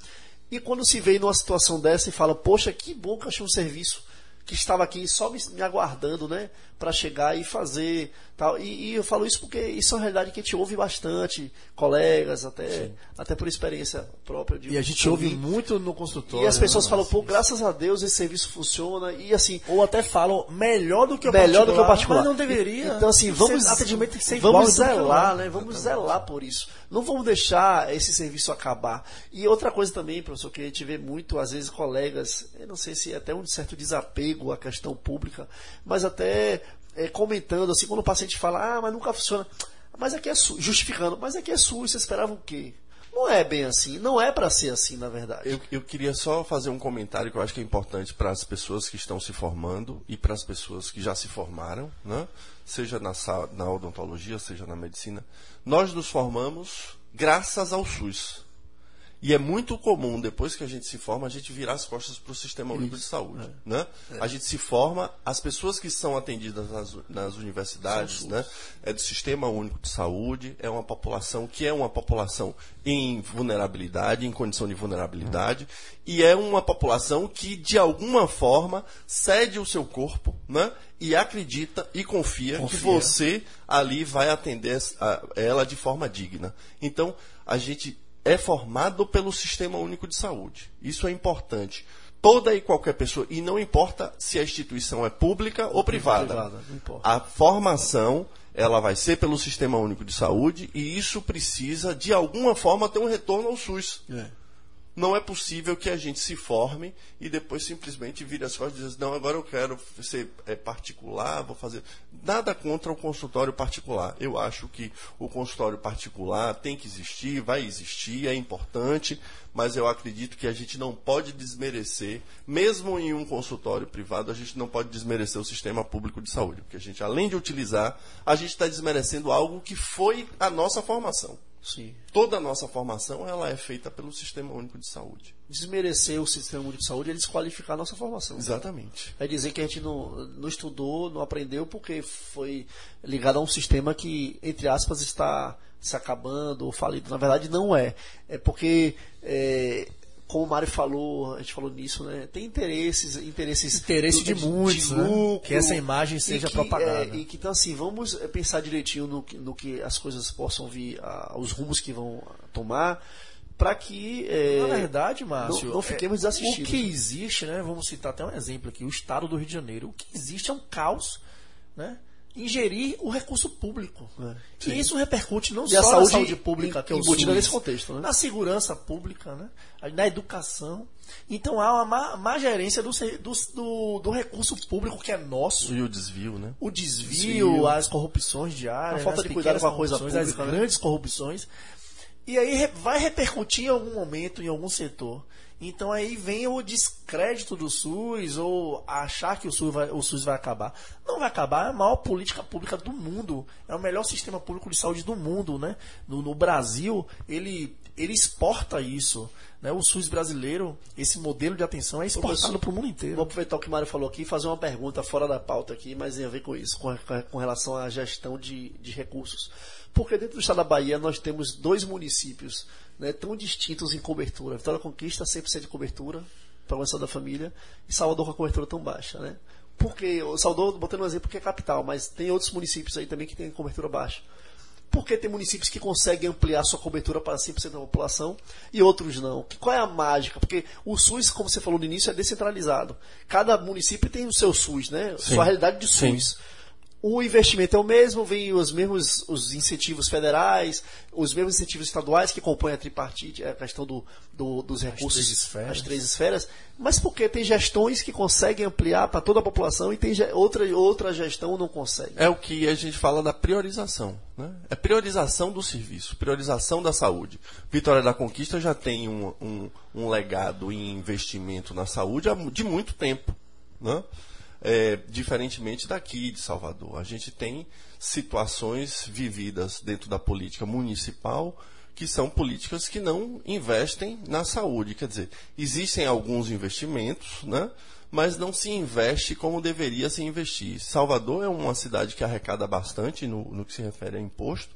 e quando se vê numa situação dessa e fala, poxa, que bom que eu achei um serviço que estava aqui só me, me aguardando, né, para chegar e fazer tal. E, e, eu falo isso porque isso é uma realidade que a gente ouve bastante, colegas, até, até por experiência própria. De e a gente ouve muito no consultório. E as pessoas né, falam, pô, graças a Deus esse serviço funciona e assim. Ou até falam melhor do que o melhor particular. do que o particular. Mas não deveria. Então assim, vamos atendimento tem que ser vamos zelar, né? Vamos zelar por isso. Não vamos deixar esse serviço acabar. E outra coisa também, professor, que a gente vê muito às vezes colegas, eu não sei se é até um certo desapego à questão pública, mas até é, comentando, assim, quando o paciente fala, ah, mas nunca funciona. Mas aqui é SUS, justificando, mas aqui é SUS, você esperava o quê? Não é bem assim, não é para ser assim, na verdade. Eu, eu queria só fazer um comentário que eu acho que é importante para as pessoas que estão se formando e para as pessoas que já se formaram, né? seja na, na odontologia, seja na medicina. Nós nos formamos graças ao SUS. E é muito comum, depois que a gente se forma, a gente virar as costas para o Sistema Único de Saúde. É. Né? É. A gente se forma, as pessoas que são atendidas nas, nas universidades, né? é do Sistema Único de Saúde, é uma população que é uma população em vulnerabilidade, em condição de vulnerabilidade, e é uma população que, de alguma forma, cede o seu corpo né? e acredita e confia, confia. que você ali vai atender ela de forma digna. Então, a gente é formado pelo Sistema Único de Saúde. Isso é importante. Toda e qualquer pessoa, e não importa se a instituição é pública ou privada, privada a formação ela vai ser pelo Sistema Único de Saúde e isso precisa, de alguma forma, ter um retorno ao SUS. É. Não é possível que a gente se forme e depois simplesmente vire as costas e diz, não, agora eu quero ser é, particular, vou fazer. Nada contra o consultório particular. Eu acho que o consultório particular tem que existir, vai existir, é importante, mas eu acredito que a gente não pode desmerecer, mesmo em um consultório privado, a gente não pode desmerecer o sistema público de saúde, porque a gente, além de utilizar, a gente está desmerecendo algo que foi a nossa formação. Sim. Toda a nossa formação ela é feita pelo Sistema Único de Saúde. Desmerecer o Sistema Único de Saúde é desqualificar a nossa formação. Exatamente. É dizer que a gente não, não estudou, não aprendeu porque foi ligado a um sistema que, entre aspas, está se acabando ou falido. Na verdade, não é. É porque é, como o Mário falou, a gente falou nisso, né? Tem interesses, interesses interesse de, de muitos, de lucro, né? que essa imagem seja que, propagada. É, e que então assim, vamos pensar direitinho no, no que as coisas possam vir, a, os rumos que vão tomar, para que é, na verdade, Márcio, não, não fiquemos é, desassistidos. O que existe, né? Vamos citar até um exemplo aqui, o Estado do Rio de Janeiro. O que existe é um caos, né? Ingerir o recurso público. É. E isso repercute não e só saúde, na saúde pública, que é embutida nesse contexto, né? na segurança pública, né? na educação. Então há uma má, má gerência do, do, do, recurso público que é nosso. E o desvio, né? O desvio, desvio. as corrupções diárias, a falta de cuidado com a coisa pública, as né? grandes corrupções. E aí vai repercutir em algum momento, em algum setor. Então aí vem o descrédito do SUS ou achar que o SUS, vai, o SUS vai acabar. Não vai acabar, é a maior política pública do mundo. É o melhor sistema público de saúde do mundo. Né? No, no Brasil, ele, ele exporta isso. Né? O SUS brasileiro, esse modelo de atenção é exportado para o mundo inteiro. Vou aproveitar o que o Mário falou aqui e fazer uma pergunta fora da pauta aqui, mas tem a ver com isso, com, com relação à gestão de, de recursos. Porque dentro do estado da Bahia nós temos dois municípios né, tão distintos em cobertura. Vitória Conquista, 100% de cobertura, programação da família, e Salvador com a cobertura tão baixa. Né? Porque, o Salvador, botando um exemplo, porque é capital, mas tem outros municípios aí também que têm cobertura baixa. Porque tem municípios que conseguem ampliar sua cobertura para 100% da população e outros não. Qual é a mágica? Porque o SUS, como você falou no início, é descentralizado. Cada município tem o seu SUS, né? Sim. Sua realidade de SUS. Sim o investimento é o mesmo, vem os mesmos os incentivos federais, os mesmos incentivos estaduais que compõem a tripartite, a questão do, do, dos recursos, as três, esferas. as três esferas, mas porque tem gestões que conseguem ampliar para toda a população e tem outra, outra gestão não consegue. É o que a gente fala da priorização. Né? É priorização do serviço, priorização da saúde. Vitória da Conquista já tem um, um, um legado em investimento na saúde de muito tempo. Né? É, diferentemente daqui de Salvador. A gente tem situações vividas dentro da política municipal que são políticas que não investem na saúde. Quer dizer, existem alguns investimentos, né? mas não se investe como deveria se investir. Salvador é uma cidade que arrecada bastante no, no que se refere a imposto.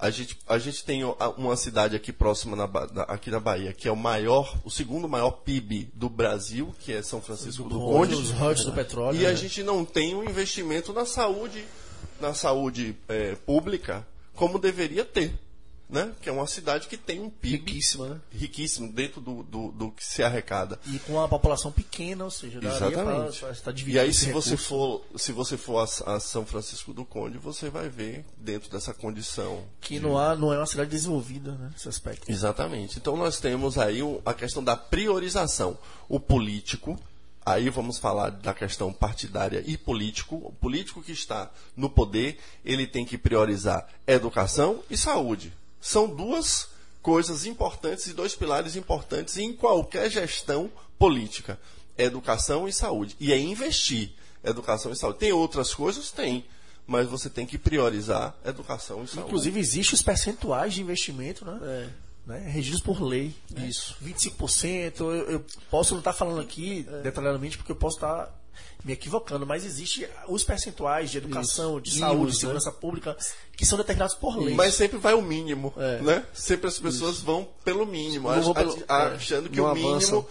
A gente, a gente tem uma cidade aqui próxima, na, aqui na Bahia, que é o maior, o segundo maior PIB do Brasil, que é São Francisco do, do Conde. Os royalties do petróleo. E né? a gente não tem um investimento na saúde, na saúde é, pública, como deveria ter né? Que é uma cidade que tem um PIB riquíssima, né? riquíssimo dentro do, do, do, que se arrecada. E com uma população pequena, ou seja, Exatamente. Pra, pra e aí se você for, se você for a, a, São Francisco do Conde, você vai ver dentro dessa condição que de... não há, não é uma cidade desenvolvida, né, nesse aspecto. Exatamente. Então nós temos aí a questão da priorização. O político Aí vamos falar da questão partidária e político. O político que está no poder, ele tem que priorizar educação e saúde são duas coisas importantes e dois pilares importantes em qualquer gestão política: educação e saúde. E é investir educação e saúde. Tem outras coisas? Tem. Mas você tem que priorizar educação e saúde. Inclusive, existem os percentuais de investimento, né? É. Né? regidos por lei. Isso. 25%. Eu, eu posso não estar falando aqui é. detalhadamente, porque eu posso estar me equivocando, mas existe os percentuais de educação, Isso. de saúde, de né? segurança né? pública, que são determinados por lei. Mas sempre vai o mínimo, é. né? Sempre as pessoas Isso. vão pelo mínimo, ach, pelo, é. achando é, que o mínimo avança.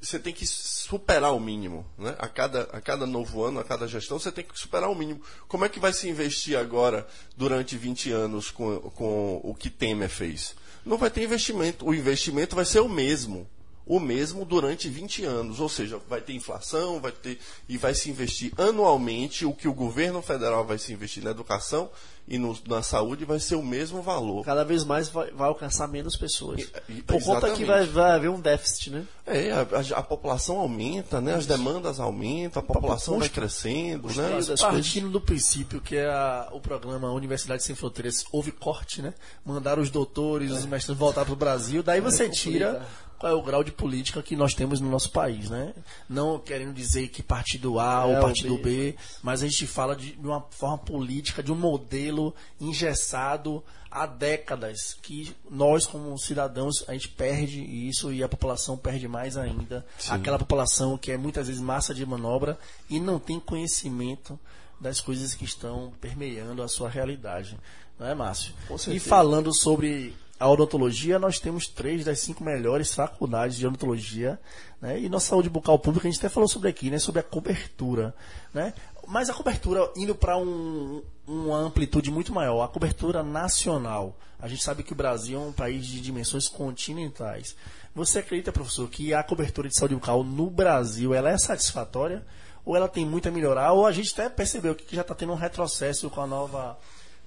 você tem que superar o mínimo, né? A cada, a cada novo ano, a cada gestão, você tem que superar o mínimo. Como é que vai se investir agora durante 20 anos com, com o que Temer fez? Não vai ter investimento. O investimento vai ser o mesmo o mesmo durante 20 anos, ou seja, vai ter inflação, vai ter e vai se investir anualmente o que o governo federal vai se investir na educação e no, na saúde vai ser o mesmo valor. Cada vez mais vai, vai alcançar menos pessoas. E, e, Por conta que vai, vai haver um déficit, né? É, a, a, a população aumenta, né? As demandas aumentam, a população vai crescendo, né? Partindo do princípio que é a, o programa Universidade Sem Fronteiras houve corte, né? Mandaram os doutores, é. os mestres voltar para o Brasil, daí você tira qual é o grau de política que nós temos no nosso país, né? Não querendo dizer que partido A é, ou partido B. B, mas a gente fala de, uma forma política, de um modelo engessado há décadas que nós como cidadãos a gente perde isso e a população perde mais ainda. Sim. Aquela população que é muitas vezes massa de manobra e não tem conhecimento das coisas que estão permeando a sua realidade. Não é, Márcio? E falando sobre a odontologia, nós temos três das cinco melhores faculdades de odontologia. Né? E nossa saúde bucal pública, a gente até falou sobre aqui, né? sobre a cobertura. Né? Mas a cobertura indo para um, uma amplitude muito maior, a cobertura nacional. A gente sabe que o Brasil é um país de dimensões continentais. Você acredita, professor, que a cobertura de saúde bucal no Brasil ela é satisfatória? Ou ela tem muito a melhorar? Ou a gente até percebeu que já está tendo um retrocesso com a nova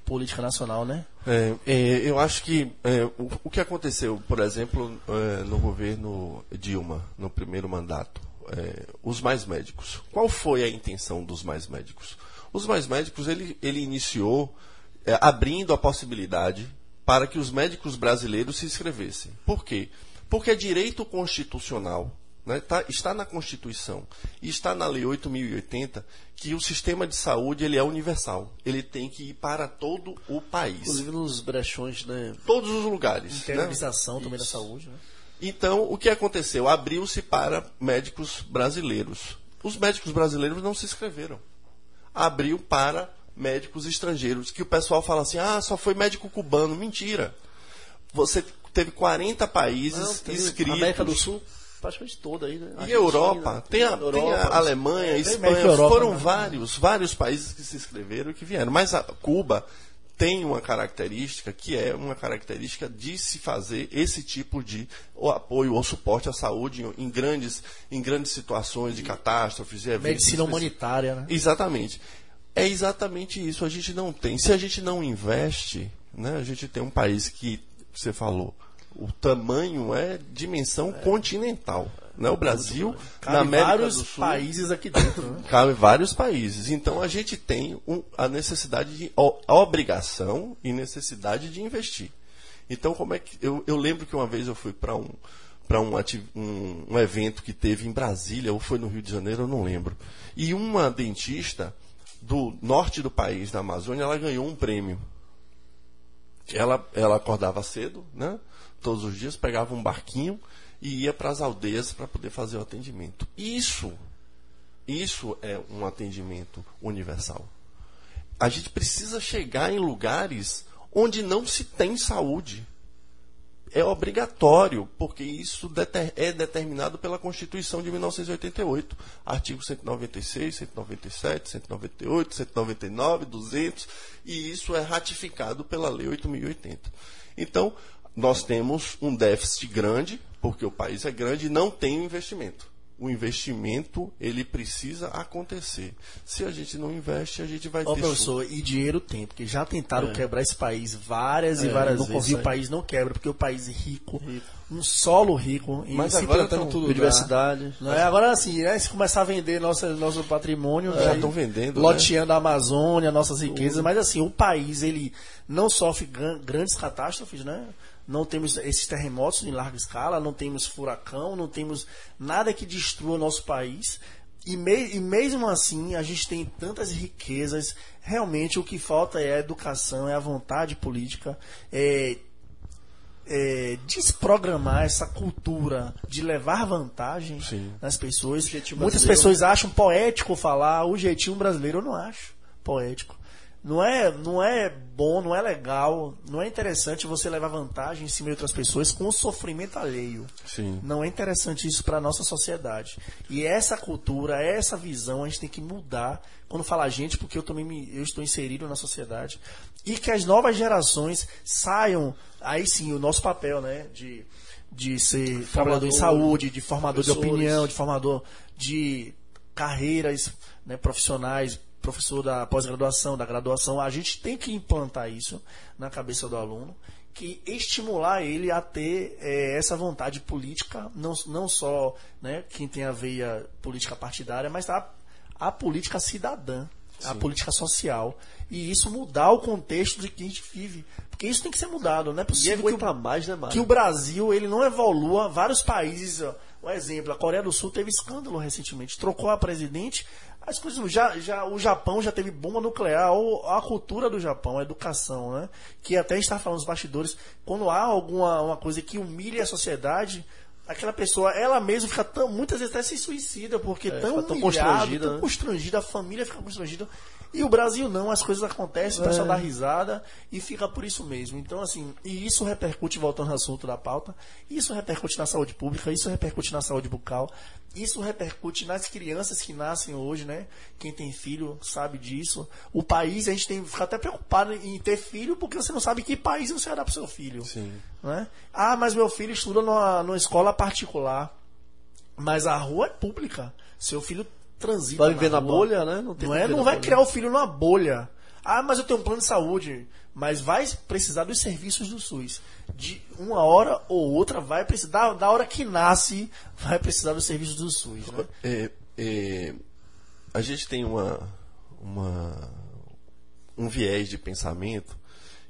política nacional, né? É, é, eu acho que é, o, o, que aconteceu, por exemplo, é, no governo Dilma, no primeiro mandato, é, os mais médicos. Qual foi a intenção dos mais médicos? Os mais médicos, ele, ele iniciou é, abrindo a possibilidade para que os médicos brasileiros se inscrevessem. Por quê? Porque é direito constitucional né, tá, está na Constituição e está na Lei 8.080 que o sistema de saúde ele é universal. Ele tem que ir para todo o país. Inclusive nos brechões, né? Todos os lugares. Né? Interioриzação né? também Isso. da saúde. Né? Então, o que aconteceu? Abriu-se para médicos brasileiros. Os médicos brasileiros não se inscreveram. Abriu para médicos estrangeiros. Que o pessoal fala assim: ah, só foi médico cubano. Mentira. Você teve 40 países não, inscritos. América do Sul praticamente toda aí, né? E Europa, tem a, Europa, tem a Alemanha, é, Espanha, Europa, foram né? vários, vários países que se inscreveram e que vieram. Mas a Cuba tem uma característica que é uma característica de se fazer esse tipo de apoio ou suporte à saúde em grandes, em grandes situações de catástrofes e eventos. Medicina humanitária, né? Exatamente. É exatamente isso. A gente não tem. Se a gente não investe, né, a gente tem um país que, você falou, o tamanho é dimensão é. continental. Né? O Brasil, cabe na América vários do Sul, países aqui dentro. Né? <laughs> Cabe vários países. Então a gente tem um, a necessidade de a obrigação e necessidade de investir. Então como é que eu, eu lembro que uma vez eu fui para um para um, um, um evento que teve em Brasília ou foi no Rio de Janeiro, eu não lembro. E uma dentista do norte do país, da Amazônia, ela ganhou um prêmio. Ela, ela acordava cedo, né? Todos os dias, pegava um barquinho e ia para as aldeias para poder fazer o atendimento. Isso, isso é um atendimento universal. A gente precisa chegar em lugares onde não se tem saúde. É obrigatório, porque isso é determinado pela Constituição de 1988, artigo 196, 197, 198, 199, 200, e isso é ratificado pela Lei 8080. Então, nós temos um déficit grande, porque o país é grande e não tem investimento o investimento ele precisa acontecer. Se a gente não investe, a gente vai Ô, ter. professor, e dinheiro tem, porque já tentaram é. quebrar esse país várias é, e várias vezes. O país não quebra, porque o país é rico, rico. um solo rico, e Mas se plantando tudo. Biodiversidade. Não é? Agora, assim, né, se começar a vender nosso, nosso patrimônio, já estão vendendo. Loteando né? a Amazônia, nossas riquezas, mas assim, o país ele não sofre grandes catástrofes, né? Não temos esses terremotos em larga escala, não temos furacão, não temos nada que destrua o nosso país. E, me, e, mesmo assim, a gente tem tantas riquezas. Realmente, o que falta é a educação, é a vontade política, é, é desprogramar essa cultura de levar vantagem Sim. nas pessoas. Muitas pessoas acham poético falar o jeitinho brasileiro. Eu não acho poético. Não é, não é bom, não é legal, não é interessante você levar vantagem em cima de outras pessoas com o sofrimento alheio. Sim. Não é interessante isso para a nossa sociedade. E essa cultura, essa visão, a gente tem que mudar. Quando fala gente, porque eu também me, eu estou inserido na sociedade. E que as novas gerações saiam, aí sim, o nosso papel, né? De, de ser formador, trabalhador em saúde, de formador de opinião, de formador de carreiras né, profissionais, professor da pós-graduação, da graduação, a gente tem que implantar isso na cabeça do aluno, que estimular ele a ter é, essa vontade política, não, não só né, quem tem a veia política partidária, mas a, a política cidadã, Sim. a política social. E isso mudar o contexto de que a gente vive. Porque isso tem que ser mudado. Não é possível que o, mais, né, que o Brasil ele não evolua. Vários países, ó, um exemplo, a Coreia do Sul teve escândalo recentemente. Trocou a presidente, as coisas já, já o Japão já teve bomba nuclear, ou a cultura do Japão, a educação, né? Que até está falando nos bastidores, quando há alguma uma coisa que humilha a sociedade, aquela pessoa, ela mesma fica tão, muitas vezes até se suicida, porque é, tão, tão constrangida, tão né? constrangida, a família fica constrangida. E o Brasil não, as coisas acontecem, o pessoal é. dá risada e fica por isso mesmo. Então, assim, e isso repercute, voltando ao assunto da pauta, isso repercute na saúde pública, isso repercute na saúde bucal, isso repercute nas crianças que nascem hoje, né? Quem tem filho sabe disso. O país, a gente tem fica até preocupado em ter filho, porque você não sabe que país você vai dar para seu filho. Sim. Né? Ah, mas meu filho estuda numa, numa escola particular. Mas a rua é pública. Seu filho transita. Vai viver na, na bolha, né? Não, não é? Não vai bolha. criar o filho numa bolha. Ah, mas eu tenho um plano de saúde. Mas vai precisar dos serviços do SUS. De uma hora ou outra vai precisar, da hora que nasce, vai precisar dos serviços do SUS. Né? É, é, a gente tem uma, uma, um viés de pensamento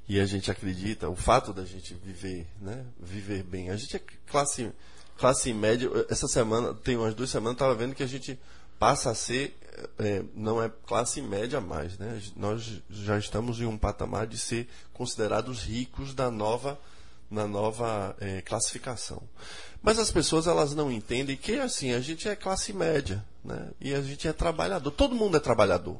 e a gente acredita, o fato da gente viver, né, viver bem. A gente é classe, classe média. Essa semana, tem umas duas semanas, estava vendo que a gente passa a ser, é, não é classe média mais, né? Nós já estamos em um patamar de ser considerados ricos da nova, na nova é, classificação. Mas as pessoas elas não entendem que assim a gente é classe média, né? E a gente é trabalhador. Todo mundo é trabalhador.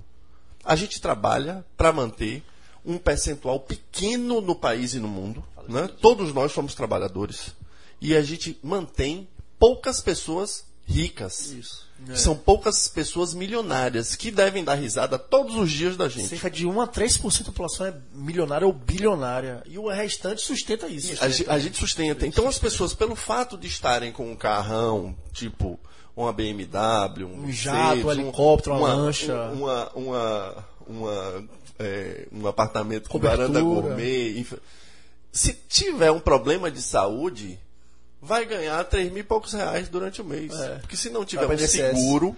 A gente trabalha para manter um percentual pequeno no país e no mundo, né? Todos nós somos trabalhadores e a gente mantém poucas pessoas ricas. Isso. É. São poucas pessoas milionárias que devem dar risada todos os dias da gente. Cerca de 1 a 3% da população é milionária ou bilionária. E o restante sustenta isso. Sustenta. A, a, gente sustenta. Então as pessoas, pelo fato de estarem com um carrão, tipo uma BMW, um, um jato, um helicóptero, uma, uma lancha. Uma, uma, uma, é, um apartamento com varanda gourmet. Se tiver um problema de saúde, vai ganhar 3 mil e poucos reais durante o mês. É. Porque se não tiver um seguro,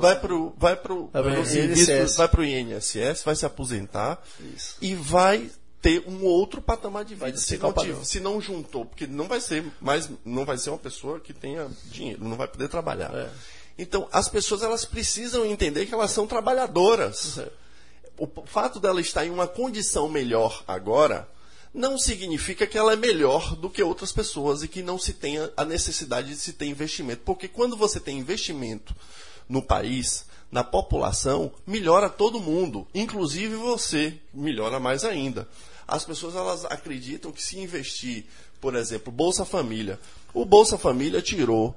vai para o vai pro, vai pro INSS. vai pro INSS, vai se aposentar Isso. e vai ter um outro patamar de vida. Se não, se não juntou, porque não vai ser mais, não vai ser uma pessoa que tenha dinheiro, não vai poder trabalhar. É. Então, as pessoas elas precisam entender que elas são trabalhadoras. É. O fato dela estar em uma condição melhor agora não significa que ela é melhor do que outras pessoas e que não se tenha a necessidade de se ter investimento. Porque quando você tem investimento no país, na população, melhora todo mundo, inclusive você, melhora mais ainda. As pessoas elas acreditam que se investir, por exemplo, Bolsa Família, o Bolsa Família tirou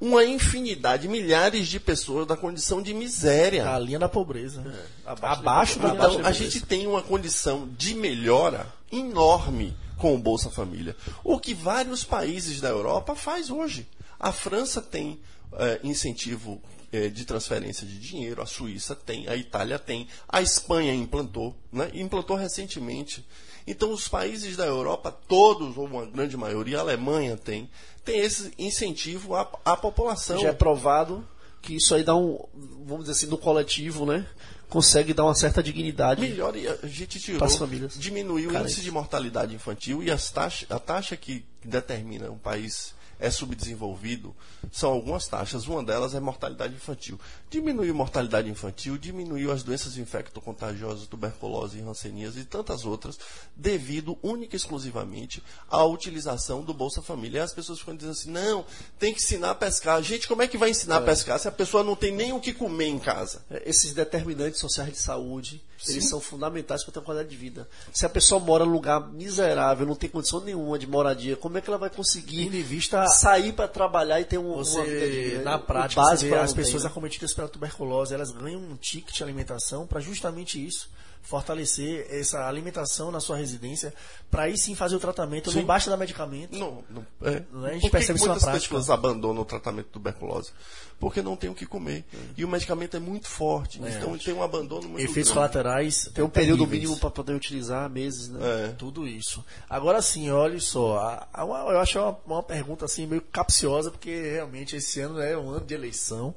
uma infinidade, milhares de pessoas da condição de miséria. A linha da pobreza. É. Abaixo, abaixo da, Então, a gente tem uma condição de melhora enorme com o Bolsa Família. O que vários países da Europa faz hoje. A França tem é, incentivo é, de transferência de dinheiro, a Suíça tem, a Itália tem, a Espanha implantou, né? implantou recentemente. Então, os países da Europa, todos, ou uma grande maioria, a Alemanha tem, tem esse incentivo à, à população. Já é provado que isso aí dá um, vamos dizer assim, no coletivo, né? Consegue dar uma certa dignidade. Melhor, a gente tirou, Pras famílias. diminuiu o índice de mortalidade infantil e as taxa, a taxa que determina um país é subdesenvolvido são algumas taxas. Uma delas é mortalidade infantil. Diminuiu mortalidade infantil, diminuiu as doenças infecto-contagiosas, tuberculose, hanseníase e tantas outras, devido única e exclusivamente à utilização do Bolsa Família. E as pessoas ficam dizendo assim: não, tem que ensinar a pescar. Gente, como é que vai ensinar a pescar se a pessoa não tem nem o que comer em casa? É, Esses determinantes sociais de saúde, eles são fundamentais para ter uma qualidade de vida. Se a pessoa mora num lugar miserável, não tem condição nenhuma de moradia, como é que ela vai conseguir em vista sair para trabalhar e ter um, uma vida Você, digna? na prática, básico você as pessoas acometidas pela tuberculose, elas ganham um ticket de alimentação para justamente isso, fortalecer essa alimentação na sua residência, para aí sim fazer o tratamento, não basta dar medicamento. Não, não, é. Não é? A gente Por que percebe que muitas pessoas abandonam o tratamento de tuberculose? Porque não tem o que comer. E o medicamento é muito forte. então tem um abandono muito Efeitos grande. colaterais Tem um período mínimo para poder utilizar, meses, né? É. Tudo isso. Agora sim, olha só, a- a- eu acho uma, uma pergunta assim meio capciosa, porque realmente esse ano é um ano de eleição.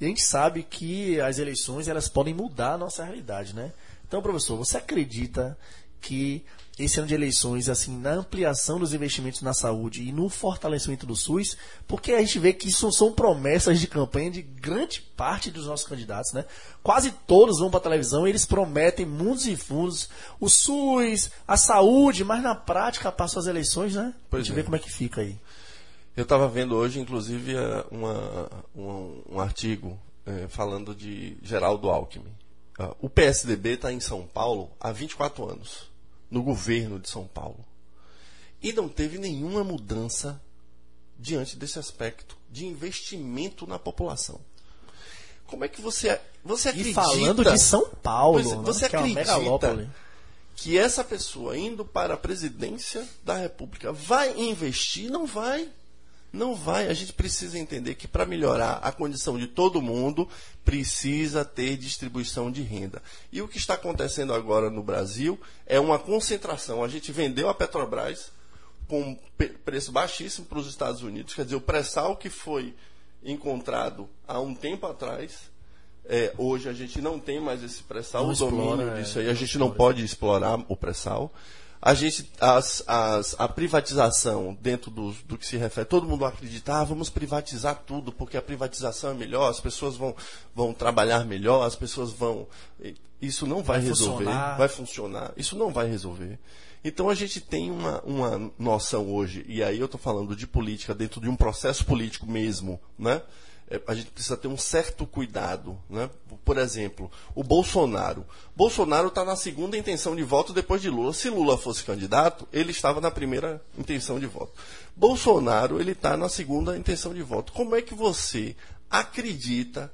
E a gente sabe que as eleições elas podem mudar a nossa realidade, né? Então, professor, você acredita que esse ano de eleições, assim, na ampliação dos investimentos na saúde e no fortalecimento do SUS, porque a gente vê que isso são promessas de campanha de grande parte dos nossos candidatos, né? Quase todos vão para a televisão e eles prometem mundos e fundos, o SUS, a saúde, mas na prática passam as eleições, né? Pois a gente é. vê como é que fica aí. Eu estava vendo hoje, inclusive, eh, uma- um, artigo eh, falando de Geraldo Alckmin. Ah, o PSDB está em São Paulo há 24 anos, no governo de São Paulo. E não teve nenhuma mudança diante desse aspecto de investimento na população. Como é que você, você E acredita... falando de São Paulo, é, né? você que é acredita megalópole. que essa pessoa indo para a presidência da República vai investir? Não vai. Não vai. A gente precisa entender que para melhorar a condição de todo mundo, precisa ter distribuição de renda. E o que está acontecendo agora no Brasil é uma concentração. A gente vendeu a Petrobras com preço baixíssimo para os Estados Unidos. Quer dizer, o pré-sal que foi encontrado há um tempo atrás, é, hoje a gente não tem mais esse pré-sal, o domínio explora, é, disso aí, a gente não pode explorar o pré-sal. A gente, as, as, a privatização dentro do, do que se refere, todo mundo acredita, ah, vamos privatizar tudo, porque a privatização é melhor, as pessoas vão, vão trabalhar melhor, as pessoas vão. Isso não vai, Vai resolver, funcionar. vai funcionar. Isso não vai resolver. Então a gente tem uma, uma noção hoje, e aí eu estou falando de política dentro de um processo político mesmo, né? É, a gente precisa ter um certo cuidado, né? Por exemplo, o Bolsonaro. Bolsonaro está na segunda intenção de voto depois de Lula. Se Lula fosse candidato, ele estava na primeira intenção de voto. Bolsonaro ele está na segunda intenção de voto. Como é que você acredita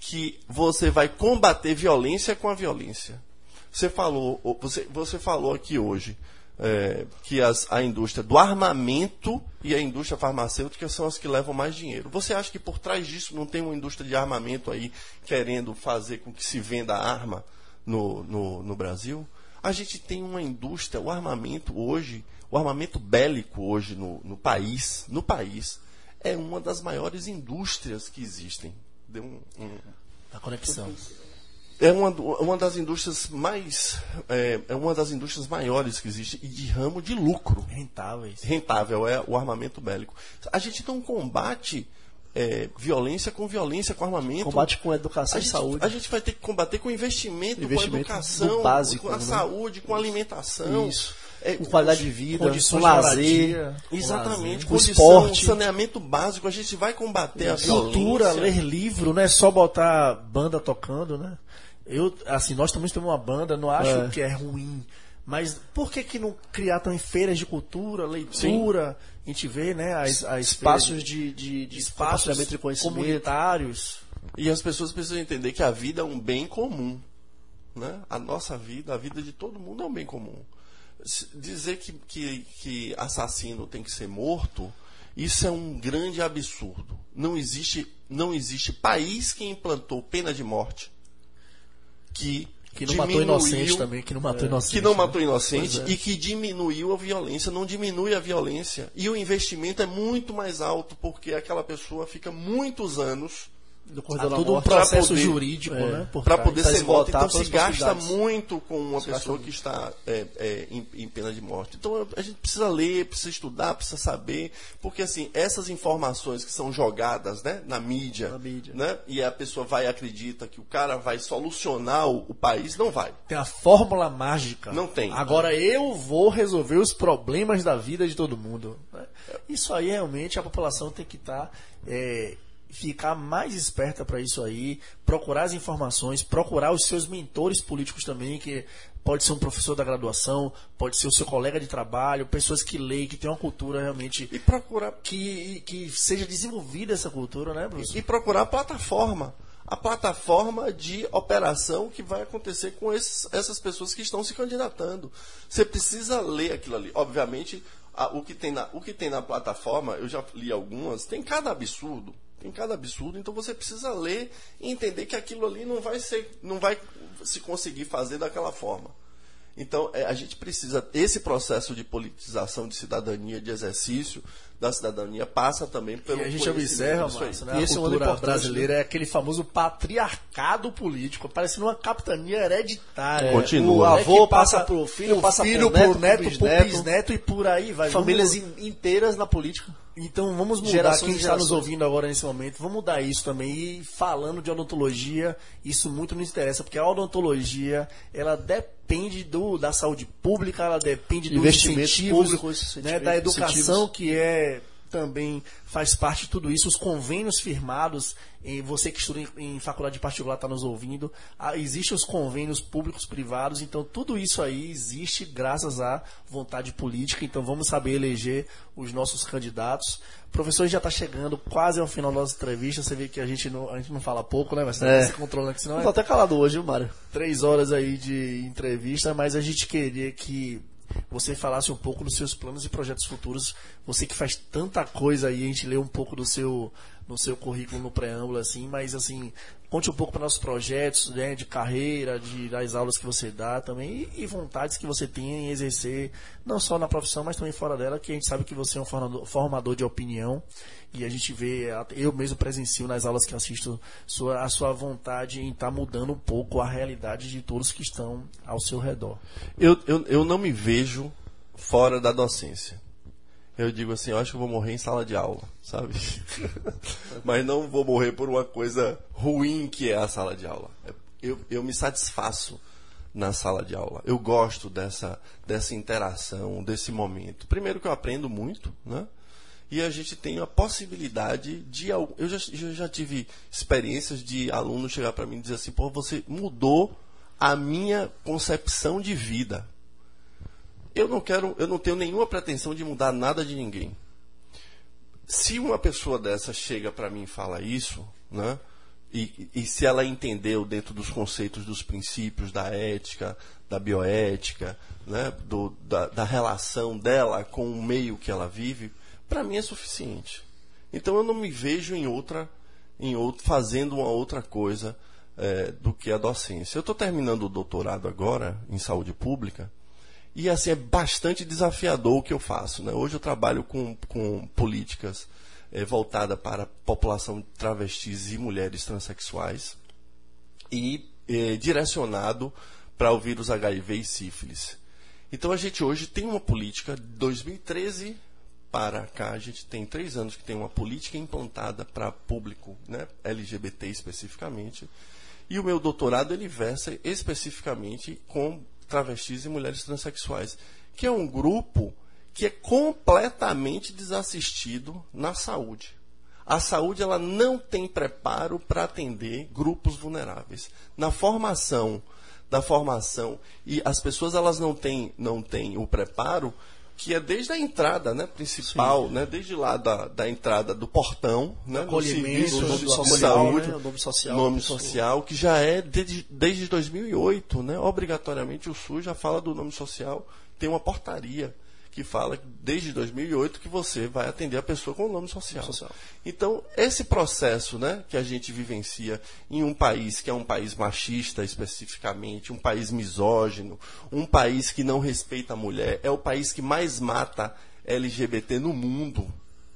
que você vai combater violência com a violência? Você falou, você, você falou aqui hoje é, que as, a indústria do armamento e a indústria farmacêutica são as que levam mais dinheiro. Você acha que por trás disso não tem uma indústria de armamento aí querendo fazer com que se venda arma no, no, no Brasil? A gente tem uma indústria, o armamento hoje, o armamento bélico hoje no, no país, no país, é uma das maiores indústrias que existem. Deu um- um, A conexão. É uma, uma das indústrias mais. É, é uma das indústrias maiores que existe e de ramo de lucro. Rentáveis. Rentável é o armamento bélico. A gente não combate é, violência com violência, com armamento. Combate com educação a e gente, saúde. A gente vai ter que combater com investimento, Investimento com educação, do básico, com a né? saúde, com a alimentação. Isso. É, com qualidade de vida, com lazer. moradia. Exatamente, Com condição, esporte. saneamento básico, a gente vai combater a Cultura, violência. ler livro, não é só botar banda tocando, né? Eu, assim, nós também temos uma banda, não acho É. que é ruim, Mas por que, que não criar também feiras de cultura, leitura? Sim. A gente vê, né, as, as espaços de, de, de espaços comunitários. E as pessoas precisam entender que a vida é um bem comum. Né? A nossa vida, a vida de todo mundo é um bem comum. Dizer que, que, que assassino tem que ser morto, isso é um grande absurdo. Não existe, não existe país que implantou pena de morte que que não matou inocente também, que não matou é, inocente. Que não né? matou inocente é. e que diminuiu a violência, não diminui a violência. E o investimento é muito mais alto, porque aquela pessoa fica muitos anos do Há todo um processo poder, jurídico, é, né? Para poder ser morto. Então se gasta muito com uma se pessoa que está é, é, em, em, pena de morte. Então a gente precisa ler, precisa estudar, precisa saber, porque assim, essas informações que são jogadas né, na, mídia, na mídia, né? E a pessoa vai e acredita que o cara vai solucionar o, o país, não vai. Tem a fórmula mágica. Não tem. Agora eu vou resolver os problemas da vida de todo mundo. Né? Isso aí realmente a população tem que estar. Tá, é, ficar mais esperta para isso aí, procurar as informações, procurar os seus mentores políticos também, que pode ser um professor da graduação, pode ser o seu colega de trabalho, pessoas que leem, que têm uma cultura realmente e procurar que, que seja desenvolvida essa cultura, né, professor? E, e procurar a plataforma a plataforma de operação que vai acontecer com esses, essas pessoas que estão se candidatando. Você precisa ler aquilo ali. Obviamente, a, o, que tem na, o que tem na plataforma, eu já li algumas, tem cada absurdo tem cada absurdo, então você precisa ler e entender que aquilo ali não vai ser, não vai se conseguir fazer daquela forma. Então, é, a gente precisa, esse processo de politização de cidadania, de exercício da cidadania, passa também pelo. E a gente observa, Márcio, né? a esse cultura brasileira né? é aquele famoso patriarcado político, parece uma capitania hereditária. É, Continua. O avô é passa para o filho, passa filho por neto, por bisneto, bisneto e por aí vai. Famílias inteiras na política. Então vamos mudar gerações quem está nos ouvindo agora nesse momento. Vamos mudar isso também. E falando de odontologia, isso muito nos interessa, porque a odontologia ela depende do, da saúde pública, ela depende dos incentivos, públicos, né, da educação que é também faz parte de tudo isso. Os convênios firmados, você que estuda em, faculdade particular está nos ouvindo, existem os convênios públicos privados, então tudo isso aí existe graças à vontade política. Então vamos saber eleger os nossos candidatos. O professor já está chegando quase ao final da nossa entrevista. Você vê que a gente não, a gente não fala pouco, né? Mas você é. se controlando aqui, senão. Estou é... até calado hoje, viu, Mário? Três horas aí de entrevista, mas a gente queria que você falasse um pouco dos seus planos e projetos futuros. Você que faz tanta coisa aí, a gente lê um pouco do seu, no seu currículo no preâmbulo, assim, mas assim, conte um pouco para nossos projetos, né, de carreira, de, das aulas que você dá também, e, e, vontades que você tem em exercer, não só na profissão, mas também fora dela, que a gente sabe que você é um formador, formador de opinião e a gente vê, eu mesmo presencio nas aulas que assisto, sua, a sua vontade em estar tá mudando um pouco a realidade de todos que estão ao seu redor. Eu, eu, eu não me vejo fora da docência. Eu digo assim, eu acho que eu vou morrer em sala de aula, sabe? <laughs> Mas não vou morrer por uma coisa ruim que é a sala de aula. Eu, eu me satisfaço na sala de aula. Eu gosto dessa, dessa interação, desse momento. Primeiro que eu aprendo muito, né? e a gente tem a possibilidade de. Eu já, eu já tive experiências de alunos chegar para mim e dizer assim: pô, você mudou a minha concepção de vida. Eu não quero, eu não tenho nenhuma pretensão de mudar nada de ninguém. Se uma pessoa dessa chega para mim e fala isso, né? E, e, se ela entendeu dentro dos conceitos dos princípios da ética, da bioética, né, do, da, da relação dela com o meio que ela vive, para mim é suficiente. Então eu não me vejo em outra, em outro, fazendo uma outra coisa é, do que a docência. Eu estou terminando o doutorado agora em saúde pública e assim é bastante desafiador o que eu faço. Né? Hoje eu trabalho com, com políticas é, voltadas para a população de travestis e mulheres transexuais e é, direcionado para o vírus HIV e sífilis. Então a gente hoje tem uma política, 2013 para cá, a gente tem três anos que tem uma política implantada para público né, LGBT especificamente. E o meu doutorado ele versa especificamente com travestis e mulheres transexuais, que é um grupo que é completamente desassistido na saúde. A saúde ela não tem preparo para atender grupos vulneráveis. Na formação da formação e as pessoas elas não têm não têm o preparo que é desde a entrada né, principal, né, desde lá da, da entrada do portão, né, do serviço nome de social, saúde, né, nome social. nome social, que já é desde, desde 2008, né, obrigatoriamente o SUS já fala do nome social, tem uma portaria que fala desde 2008 que você vai atender a pessoa com o nome social. social. Então, esse processo né, que a gente vivencia em um país que é um país machista especificamente, um país misógino, um país que não respeita a mulher, é o país que mais mata LGBT no mundo,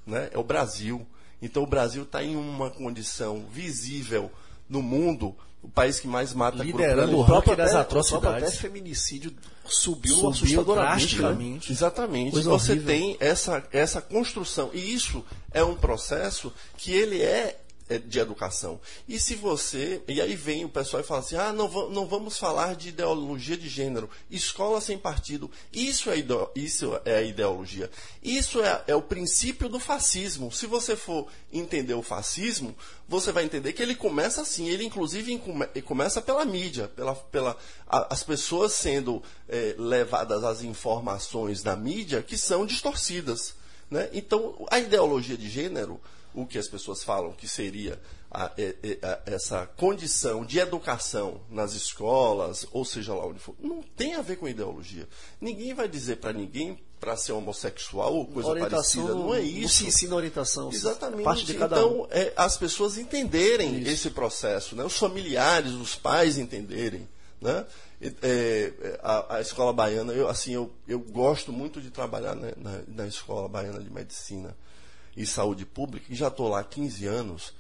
né, é o Brasil. Então, o Brasil está em uma condição visível no mundo o país que mais mata Liderando o ranking das até- atrocidades. o próprio até feminicídio subiu, Subiu assustadoramente. né? drasticamente. Exatamente. Coisa Você horrível. tem essa, essa construção. E isso é um processo que ele é, de educação. E se você. E aí vem o pessoal e fala assim: ah, não, não vamos falar de ideologia de gênero. Escola sem partido. Isso é, isso é a ideologia. Isso é, é o princípio do fascismo. Se você for entender o fascismo, você vai entender que ele começa assim. Ele, inclusive, começa pela mídia, pela, pela, a- as pessoas sendo eh, levadas às informações da mídia que são distorcidas. Né? Então, a ideologia de gênero, o que as pessoas falam que seria a- é- a- essa condição de educação nas escolas, ou seja lá onde for, não tem a ver com ideologia. Ninguém vai dizer para ninguém para ser homossexual ou coisa orientação parecida. Não é Não isso. se ensina orientação. Exatamente. Parte de cada um. então, é, as pessoas entenderem esse processo, né? os familiares, os pais entenderem. Né? É, é, a, a escola baiana, eu, assim, eu, eu gosto muito de trabalhar né, na, na escola baiana de medicina e saúde pública, e já estou lá há 15 anos.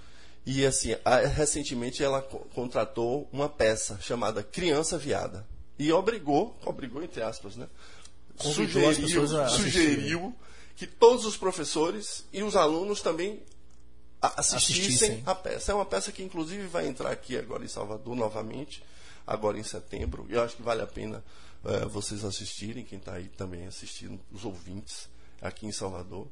E assim, recentemente ela co- contratou uma peça chamada Criança Viada. E obrigou, obrigou entre aspas, né? Convidou a sugeriu que todos os professores e os alunos também assistissem, Assistissem. a peça. É uma peça que inclusive vai entrar aqui agora em Salvador novamente, agora em setembro. E eu acho que vale a pena eh, vocês assistirem, quem está aí também assistindo, os ouvintes aqui em Salvador.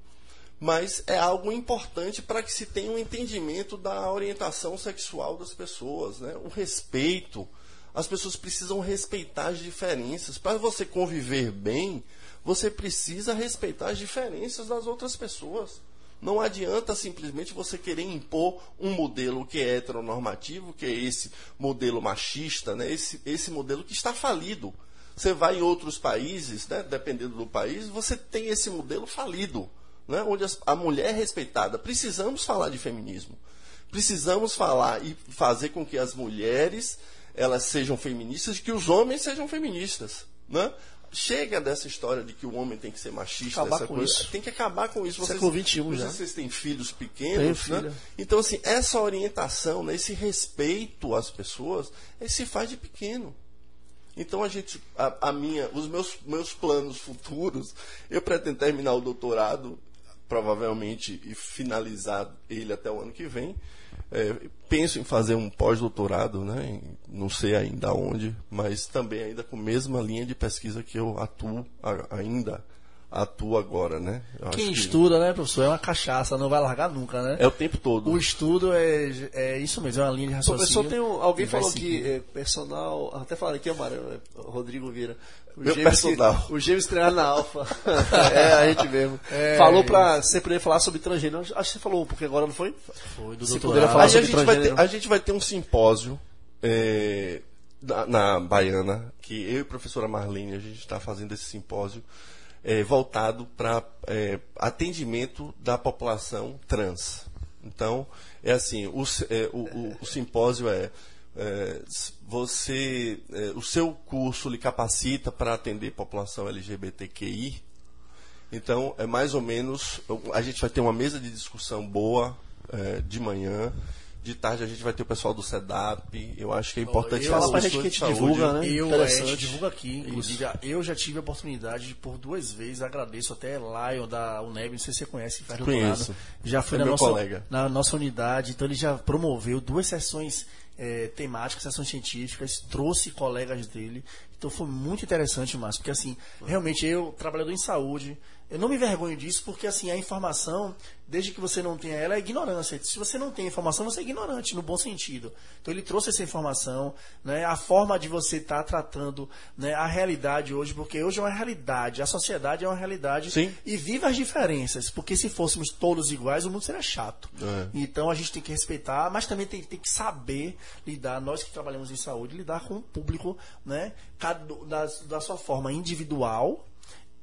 Mas é algo importante para que se tenha um entendimento da orientação sexual das pessoas, né? o respeito. As pessoas precisam respeitar as diferenças. Para você conviver bem, você precisa respeitar as diferenças das outras pessoas. Não adianta simplesmente você querer impor um modelo que é heteronormativo, que é esse modelo machista, né? esse, esse modelo que está falido. Você vai em outros países, né? dependendo do país, você tem esse modelo falido, né? onde a mulher é respeitada. Precisamos falar de feminismo. Precisamos falar e fazer com que as mulheres elas sejam feministas e que os homens sejam feministas. Né? Chega dessa história de que o homem tem que ser machista, Acabar essa com coisa. isso. Tem que acabar com isso. Vocês, Século XXI não sei já. vocês têm filhos pequenos, Tenho né? filha. Então, assim, essa orientação, né, esse respeito às pessoas, ele se faz de pequeno. Então a gente, a, a minha, os meus, meus planos futuros, eu pretendo terminar o doutorado, provavelmente, e finalizar ele até o ano que vem. É, penso em fazer um pós-doutorado, né? não sei ainda onde, mas também ainda com a mesma linha de pesquisa que eu atuo ainda atuo agora, né? Eu acho Quem que estuda, né, professor, é uma cachaça, não vai largar nunca, né? É o tempo todo. O estudo é, é isso mesmo, é uma linha de raciocínio. Professor, tem um, alguém que falou que é, personal. Até falaram aqui, Amarelo, é, Rodrigo Vieira. O Meu que- personal. o Gêmeos treinar na Alfa. <laughs> é, a gente mesmo. <laughs> É, falou pra você poder falar sobre transgênero. Acho que você falou, porque agora não foi? Foi do Se doutorado. puder falar Aí a sobre gente, vai ter, transgênero. a gente vai ter um simpósio é, na, na Baiana, que eu e a professora Marlene, a gente está fazendo esse simpósio é, voltado para atendimento da população trans. Então, é assim, o, é, o, o- o simpósio é, é, você, é, o seu curso lhe capacita para atender população LGBTQI, então, é mais ou menos. A gente vai ter uma mesa de discussão boa é, de manhã. De tarde a gente vai ter o pessoal do SEDAP. Eu acho que é importante eu- as Fala pra gente que a gente divulga, né? Eu, Interessante. a gente divulga aqui, inclusive, eu já tive a oportunidade de por duas vezes, agradeço até Lion da UNEB, não sei se você conhece, faz Conheço. Já foi É na, meu nossa, colega. na nossa unidade, então ele já promoveu duas sessões eh, temáticas, sessões científicas, trouxe colegas dele. Então foi muito interessante, Márcio, porque assim, realmente eu, trabalhador em saúde, Eu não me envergonho disso porque assim a informação, desde que você não tenha ela, é ignorância. Se você não tem informação, você é ignorante no bom sentido. Então ele trouxe essa informação, né, a forma de você estar tá tratando né, a realidade hoje, porque hoje é uma realidade, a sociedade é uma realidade Sim. e viva as diferenças, porque se fôssemos todos iguais, o mundo seria chato. É. Então a gente tem que respeitar, mas também tem, tem que saber lidar, nós que trabalhamos em saúde, lidar com o público, né, cada, da, da sua forma individual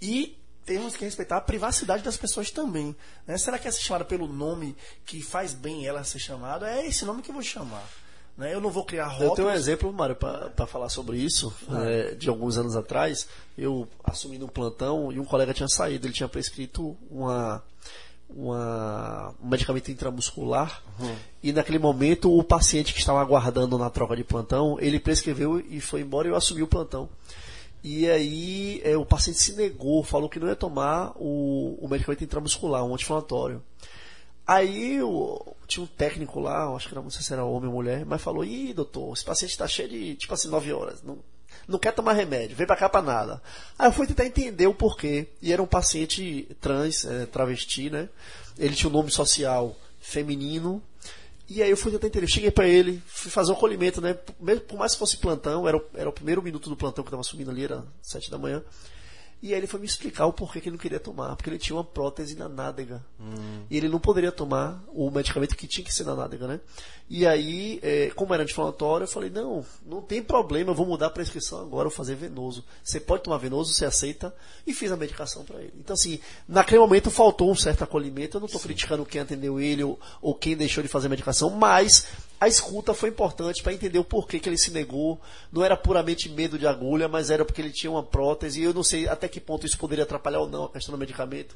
e temos que respeitar a privacidade das pessoas também. Né? Será que é ser chamada pelo nome que faz bem ela ser chamada? É esse nome que eu vou chamar. Né? Eu não vou criar rótulos. Eu tenho um exemplo, Mário, para falar sobre isso. É, de alguns anos atrás, eu assumi um plantão e um colega tinha saído. Ele tinha prescrito uma, uma, um medicamento intramuscular. Uhum. E naquele momento, o paciente que estava aguardando na troca de plantão, ele prescreveu e foi embora e eu assumi o plantão. E aí é, o paciente se negou, falou que não ia tomar o, o medicamento intramuscular, um anti-inflamatório. Aí o, tinha um técnico lá, acho que não sei se era homem ou mulher, mas falou, ih, doutor, esse paciente está cheio de, tipo assim, 9 horas, não, não quer tomar remédio, vem pra cá pra nada. Aí eu fui tentar entender o porquê. E era um paciente trans, é, travesti, né? Ele tinha um nome social feminino, e aí eu fui tentar entender. Cheguei para ele, fui fazer um acolhimento, né? Por mais que fosse plantão, era, era o primeiro minuto do plantão que eu estava subindo ali, era sete da manhã. E aí ele foi me explicar o porquê que ele não queria tomar. Porque ele tinha uma prótese na nádega. Hum. E ele não poderia tomar o medicamento que tinha que ser na nádega, né? E aí, é, como era anti-inflamatório, eu falei, não, não tem problema, eu vou mudar a prescrição agora, vou fazer venoso. Você pode tomar venoso, você aceita, e fiz a medicação para ele. Então, assim, naquele momento faltou um certo acolhimento, eu não estou criticando quem atendeu ele ou, ou quem deixou de fazer a medicação, mas a escuta foi importante para entender o porquê que ele se negou. Não era puramente medo de agulha, mas era porque ele tinha uma prótese. E eu não sei até que ponto isso poderia atrapalhar ou não a questão do medicamento.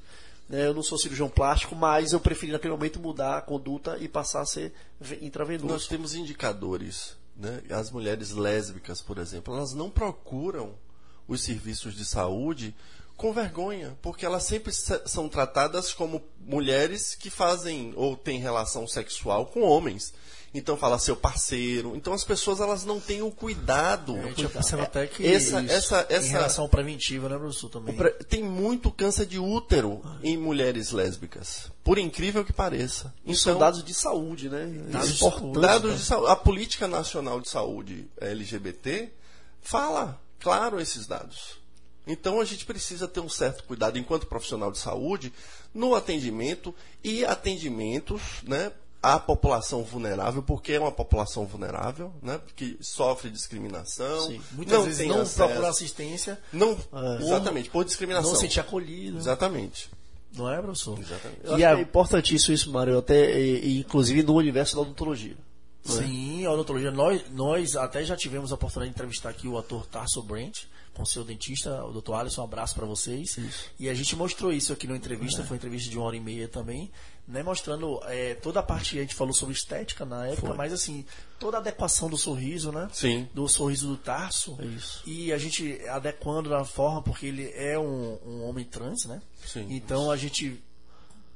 Né? Eu não sou cirurgião plástico, mas eu preferi naquele momento mudar a conduta e passar a ser intravenoso. Nós temos indicadores. Né? As mulheres lésbicas, por exemplo, elas não procuram os serviços de saúde com vergonha, porque elas sempre são tratadas como mulheres que fazem ou têm relação sexual com homens. Então fala seu parceiro. Então as pessoas elas não têm o cuidado. A gente observa até que essa, isso, essa, essa, em relação preventiva, né, professor, também. Tem muito câncer de útero em mulheres lésbicas. Por incrível que pareça. Então, são dados de saúde, né? Dados, dados de saúde. A política nacional de saúde LGBT fala claro esses dados. Então a gente precisa ter um certo cuidado enquanto profissional de saúde no atendimento e atendimentos, né, a população vulnerável, porque é uma população vulnerável, né? que sofre discriminação. Sim. Muitas não vezes não acesso, procura assistência. Não, é, exatamente, por discriminação. Não se sente acolhido. Exatamente. Não é, professor? Exatamente. E é importantíssimo isso, Mário, até, e, inclusive no universo da odontologia. É? Sim, a odontologia. Nós, nós até já tivemos a oportunidade de entrevistar aqui o ator Tarso Brent, com seu dentista, o doutor Alisson, um abraço para vocês. Isso. E a gente mostrou isso aqui na entrevista, é. foi uma entrevista de uma hora e meia também, né, mostrando é, toda a parte, a gente falou sobre estética na época, foi. mas assim, toda a adequação do sorriso, né? Sim. Do sorriso do Tarso. É isso. E a gente adequando da forma, porque ele é um, um homem trans, né? Sim. Então isso. a gente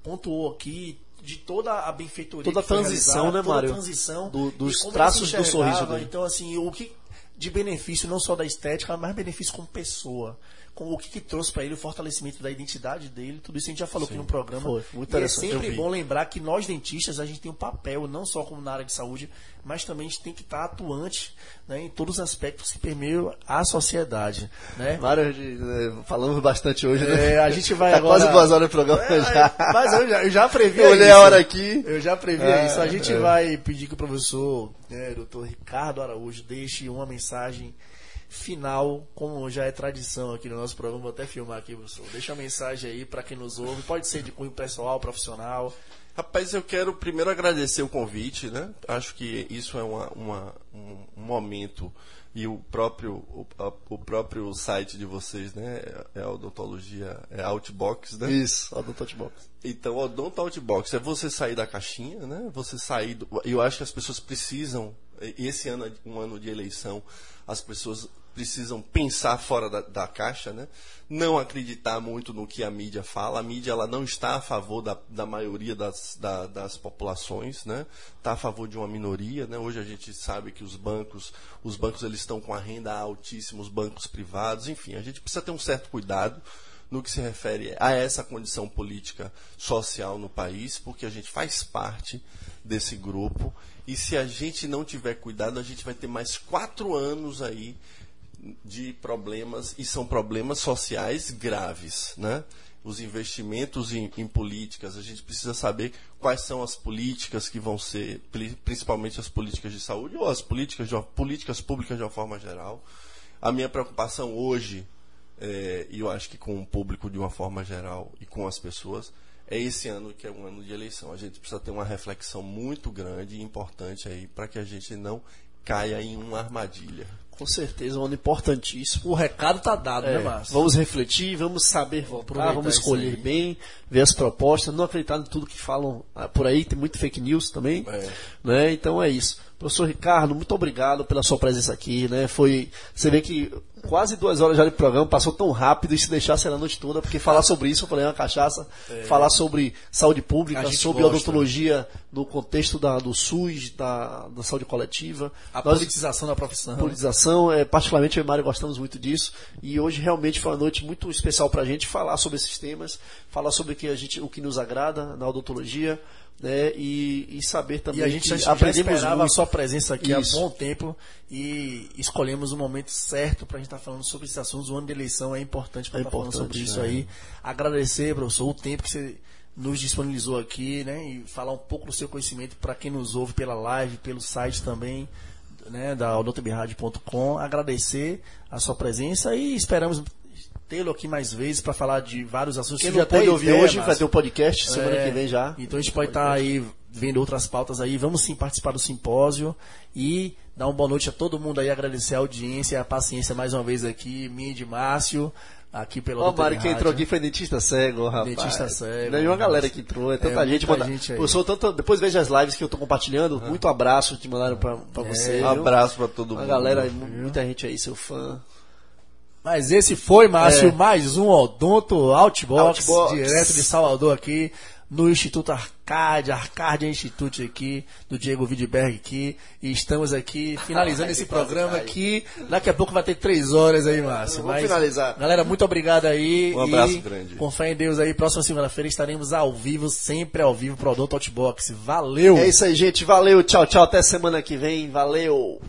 pontuou aqui de toda a benfeitoria. Toda a transição, né, Mário? Toda a transição. Do, dos traços do sorriso dele. Então, assim, o que de benefício não só da estética, mas benefício como pessoa. Com o que, que trouxe para ele o fortalecimento da identidade dele, tudo isso a gente já falou Sim, aqui no programa. Foi, muito e é sempre bom lembrar que nós dentistas a gente tem um papel, não só como na área de saúde, mas também a gente tem que estar atuante né, em todos os aspectos que permeiam a sociedade. Né? Vários, né, falamos bastante hoje, né? É, a gente vai tá agora... quase duas horas do programa é, já. Mas eu já, eu já previ eu olhei isso. a hora aqui. Eu já previ é, isso. A gente é. vai pedir que o professor, né, doutor Ricardo Araújo, deixe uma mensagem final, como já é tradição aqui no nosso programa, vou até filmar aqui, professor. Deixa uma mensagem aí para quem nos ouve, pode ser de cunho pessoal, profissional. Rapaz, eu quero primeiro agradecer o convite, né? Acho que isso é uma, uma um, um, momento e o próprio, o, a, o, próprio site de vocês, né? É a odontologia, é Outbox, né? Isso, Odonto Outbox. Então, Odonto Outbox é você sair da caixinha, né? Você sair do, eu acho que as pessoas precisam, esse ano um ano de eleição, as pessoas precisam pensar fora da, da, caixa, né? não acreditar muito no que a mídia fala. A mídia ela não está a favor da, da maioria das, da, das populações, né? está a favor de uma minoria. Né? Hoje a gente sabe que os bancos, os bancos eles estão com a renda altíssima, os bancos privados, enfim, a gente precisa ter um certo cuidado no que se refere a essa condição política social no país, porque a gente faz parte desse grupo. E se a gente não tiver cuidado, a gente vai ter mais quatro anos aí de problemas, e são problemas sociais graves, né? Os investimentos em, em, políticas, a gente precisa saber quais são as políticas que vão ser, principalmente as políticas de saúde ou as políticas, de, políticas públicas de uma forma geral. A minha preocupação hoje, é, e eu acho que com o público de uma forma geral e com as pessoas, é esse ano que é um ano de eleição. A gente precisa ter uma reflexão muito grande e importante aí para que a gente não caia em uma armadilha. Com certeza, um ano importantíssimo. O recado está dado, né, é, né, Márcio? Vamos refletir, vamos saber votar, vamos escolher bem, ver as propostas, não acreditar em tudo que falam ah, por aí, tem muito fake news também. É. Né? Então é isso. Professor Ricardo, muito obrigado pela sua presença aqui, né? Foi, você vê que quase duas horas já de programa passou tão rápido e se deixasse a noite toda, porque falar sobre isso, eu falei, é uma cachaça, é. falar sobre saúde pública, sobre gosta. odontologia no contexto da, do SUS, da, da saúde coletiva. A Nós, politização da profissão. Politização, é, particularmente eu e Mário gostamos muito disso, e hoje realmente foi uma noite muito especial para a gente falar sobre esses temas, falar sobre o que, a gente, o que nos agrada na odontologia, né, e, e, saber também e a gente já, aprendemos já esperava muito. a sua presença aqui Isso. há bom tempo e escolhemos o momento certo para a gente estar tá falando sobre esses assuntos. O ano de eleição é importante para é estar tá falando sobre isso é. aí. Agradecer, professor, o tempo que você nos disponibilizou aqui, né, e falar um pouco do seu conhecimento para quem nos ouve pela live, pelo site também, né, da odontobirádio.com. Agradecer a sua presença e esperamos tê-lo aqui mais vezes para falar de vários assuntos. Quem já pode ouvir hoje vai ter um podcast semana é, que vem já. Então a gente pode estar tá aí vendo outras pautas aí. Vamos sim participar do simpósio e dar uma boa noite a todo mundo aí, agradecer a audiência, a paciência mais uma vez aqui, minha e de Márcio. Aqui pelo Ó, oh, Mário, quem entrou aqui foi dentista cego, rapaz. Dentista cego. Não é uma galera que entrou, é tanta é, gente. Manda... gente aí. Eu sou tanto... Depois veja as lives que eu tô compartilhando. Ah. Muito abraço te mandaram pra, pra é. você. Um abraço pra todo mundo. A galera, muita gente aí, seu fã. Mas esse foi, Márcio, é. mais um Odonto Outbox, Outbox, direto de Salvador aqui, no Instituto Arcade, Arcade Institute aqui, do Diego Widberg aqui. E estamos aqui finalizando esse <laughs> programa aqui. Daqui a pouco vai ter três horas aí, Márcio. Vamos finalizar. Galera, muito obrigado aí. Um abraço grande. Com fé em Deus aí, próxima segunda-feira estaremos ao vivo, sempre ao vivo, pro Odonto Outbox. Valeu! É isso aí, gente. Valeu. Tchau, tchau. Até semana que vem. Valeu!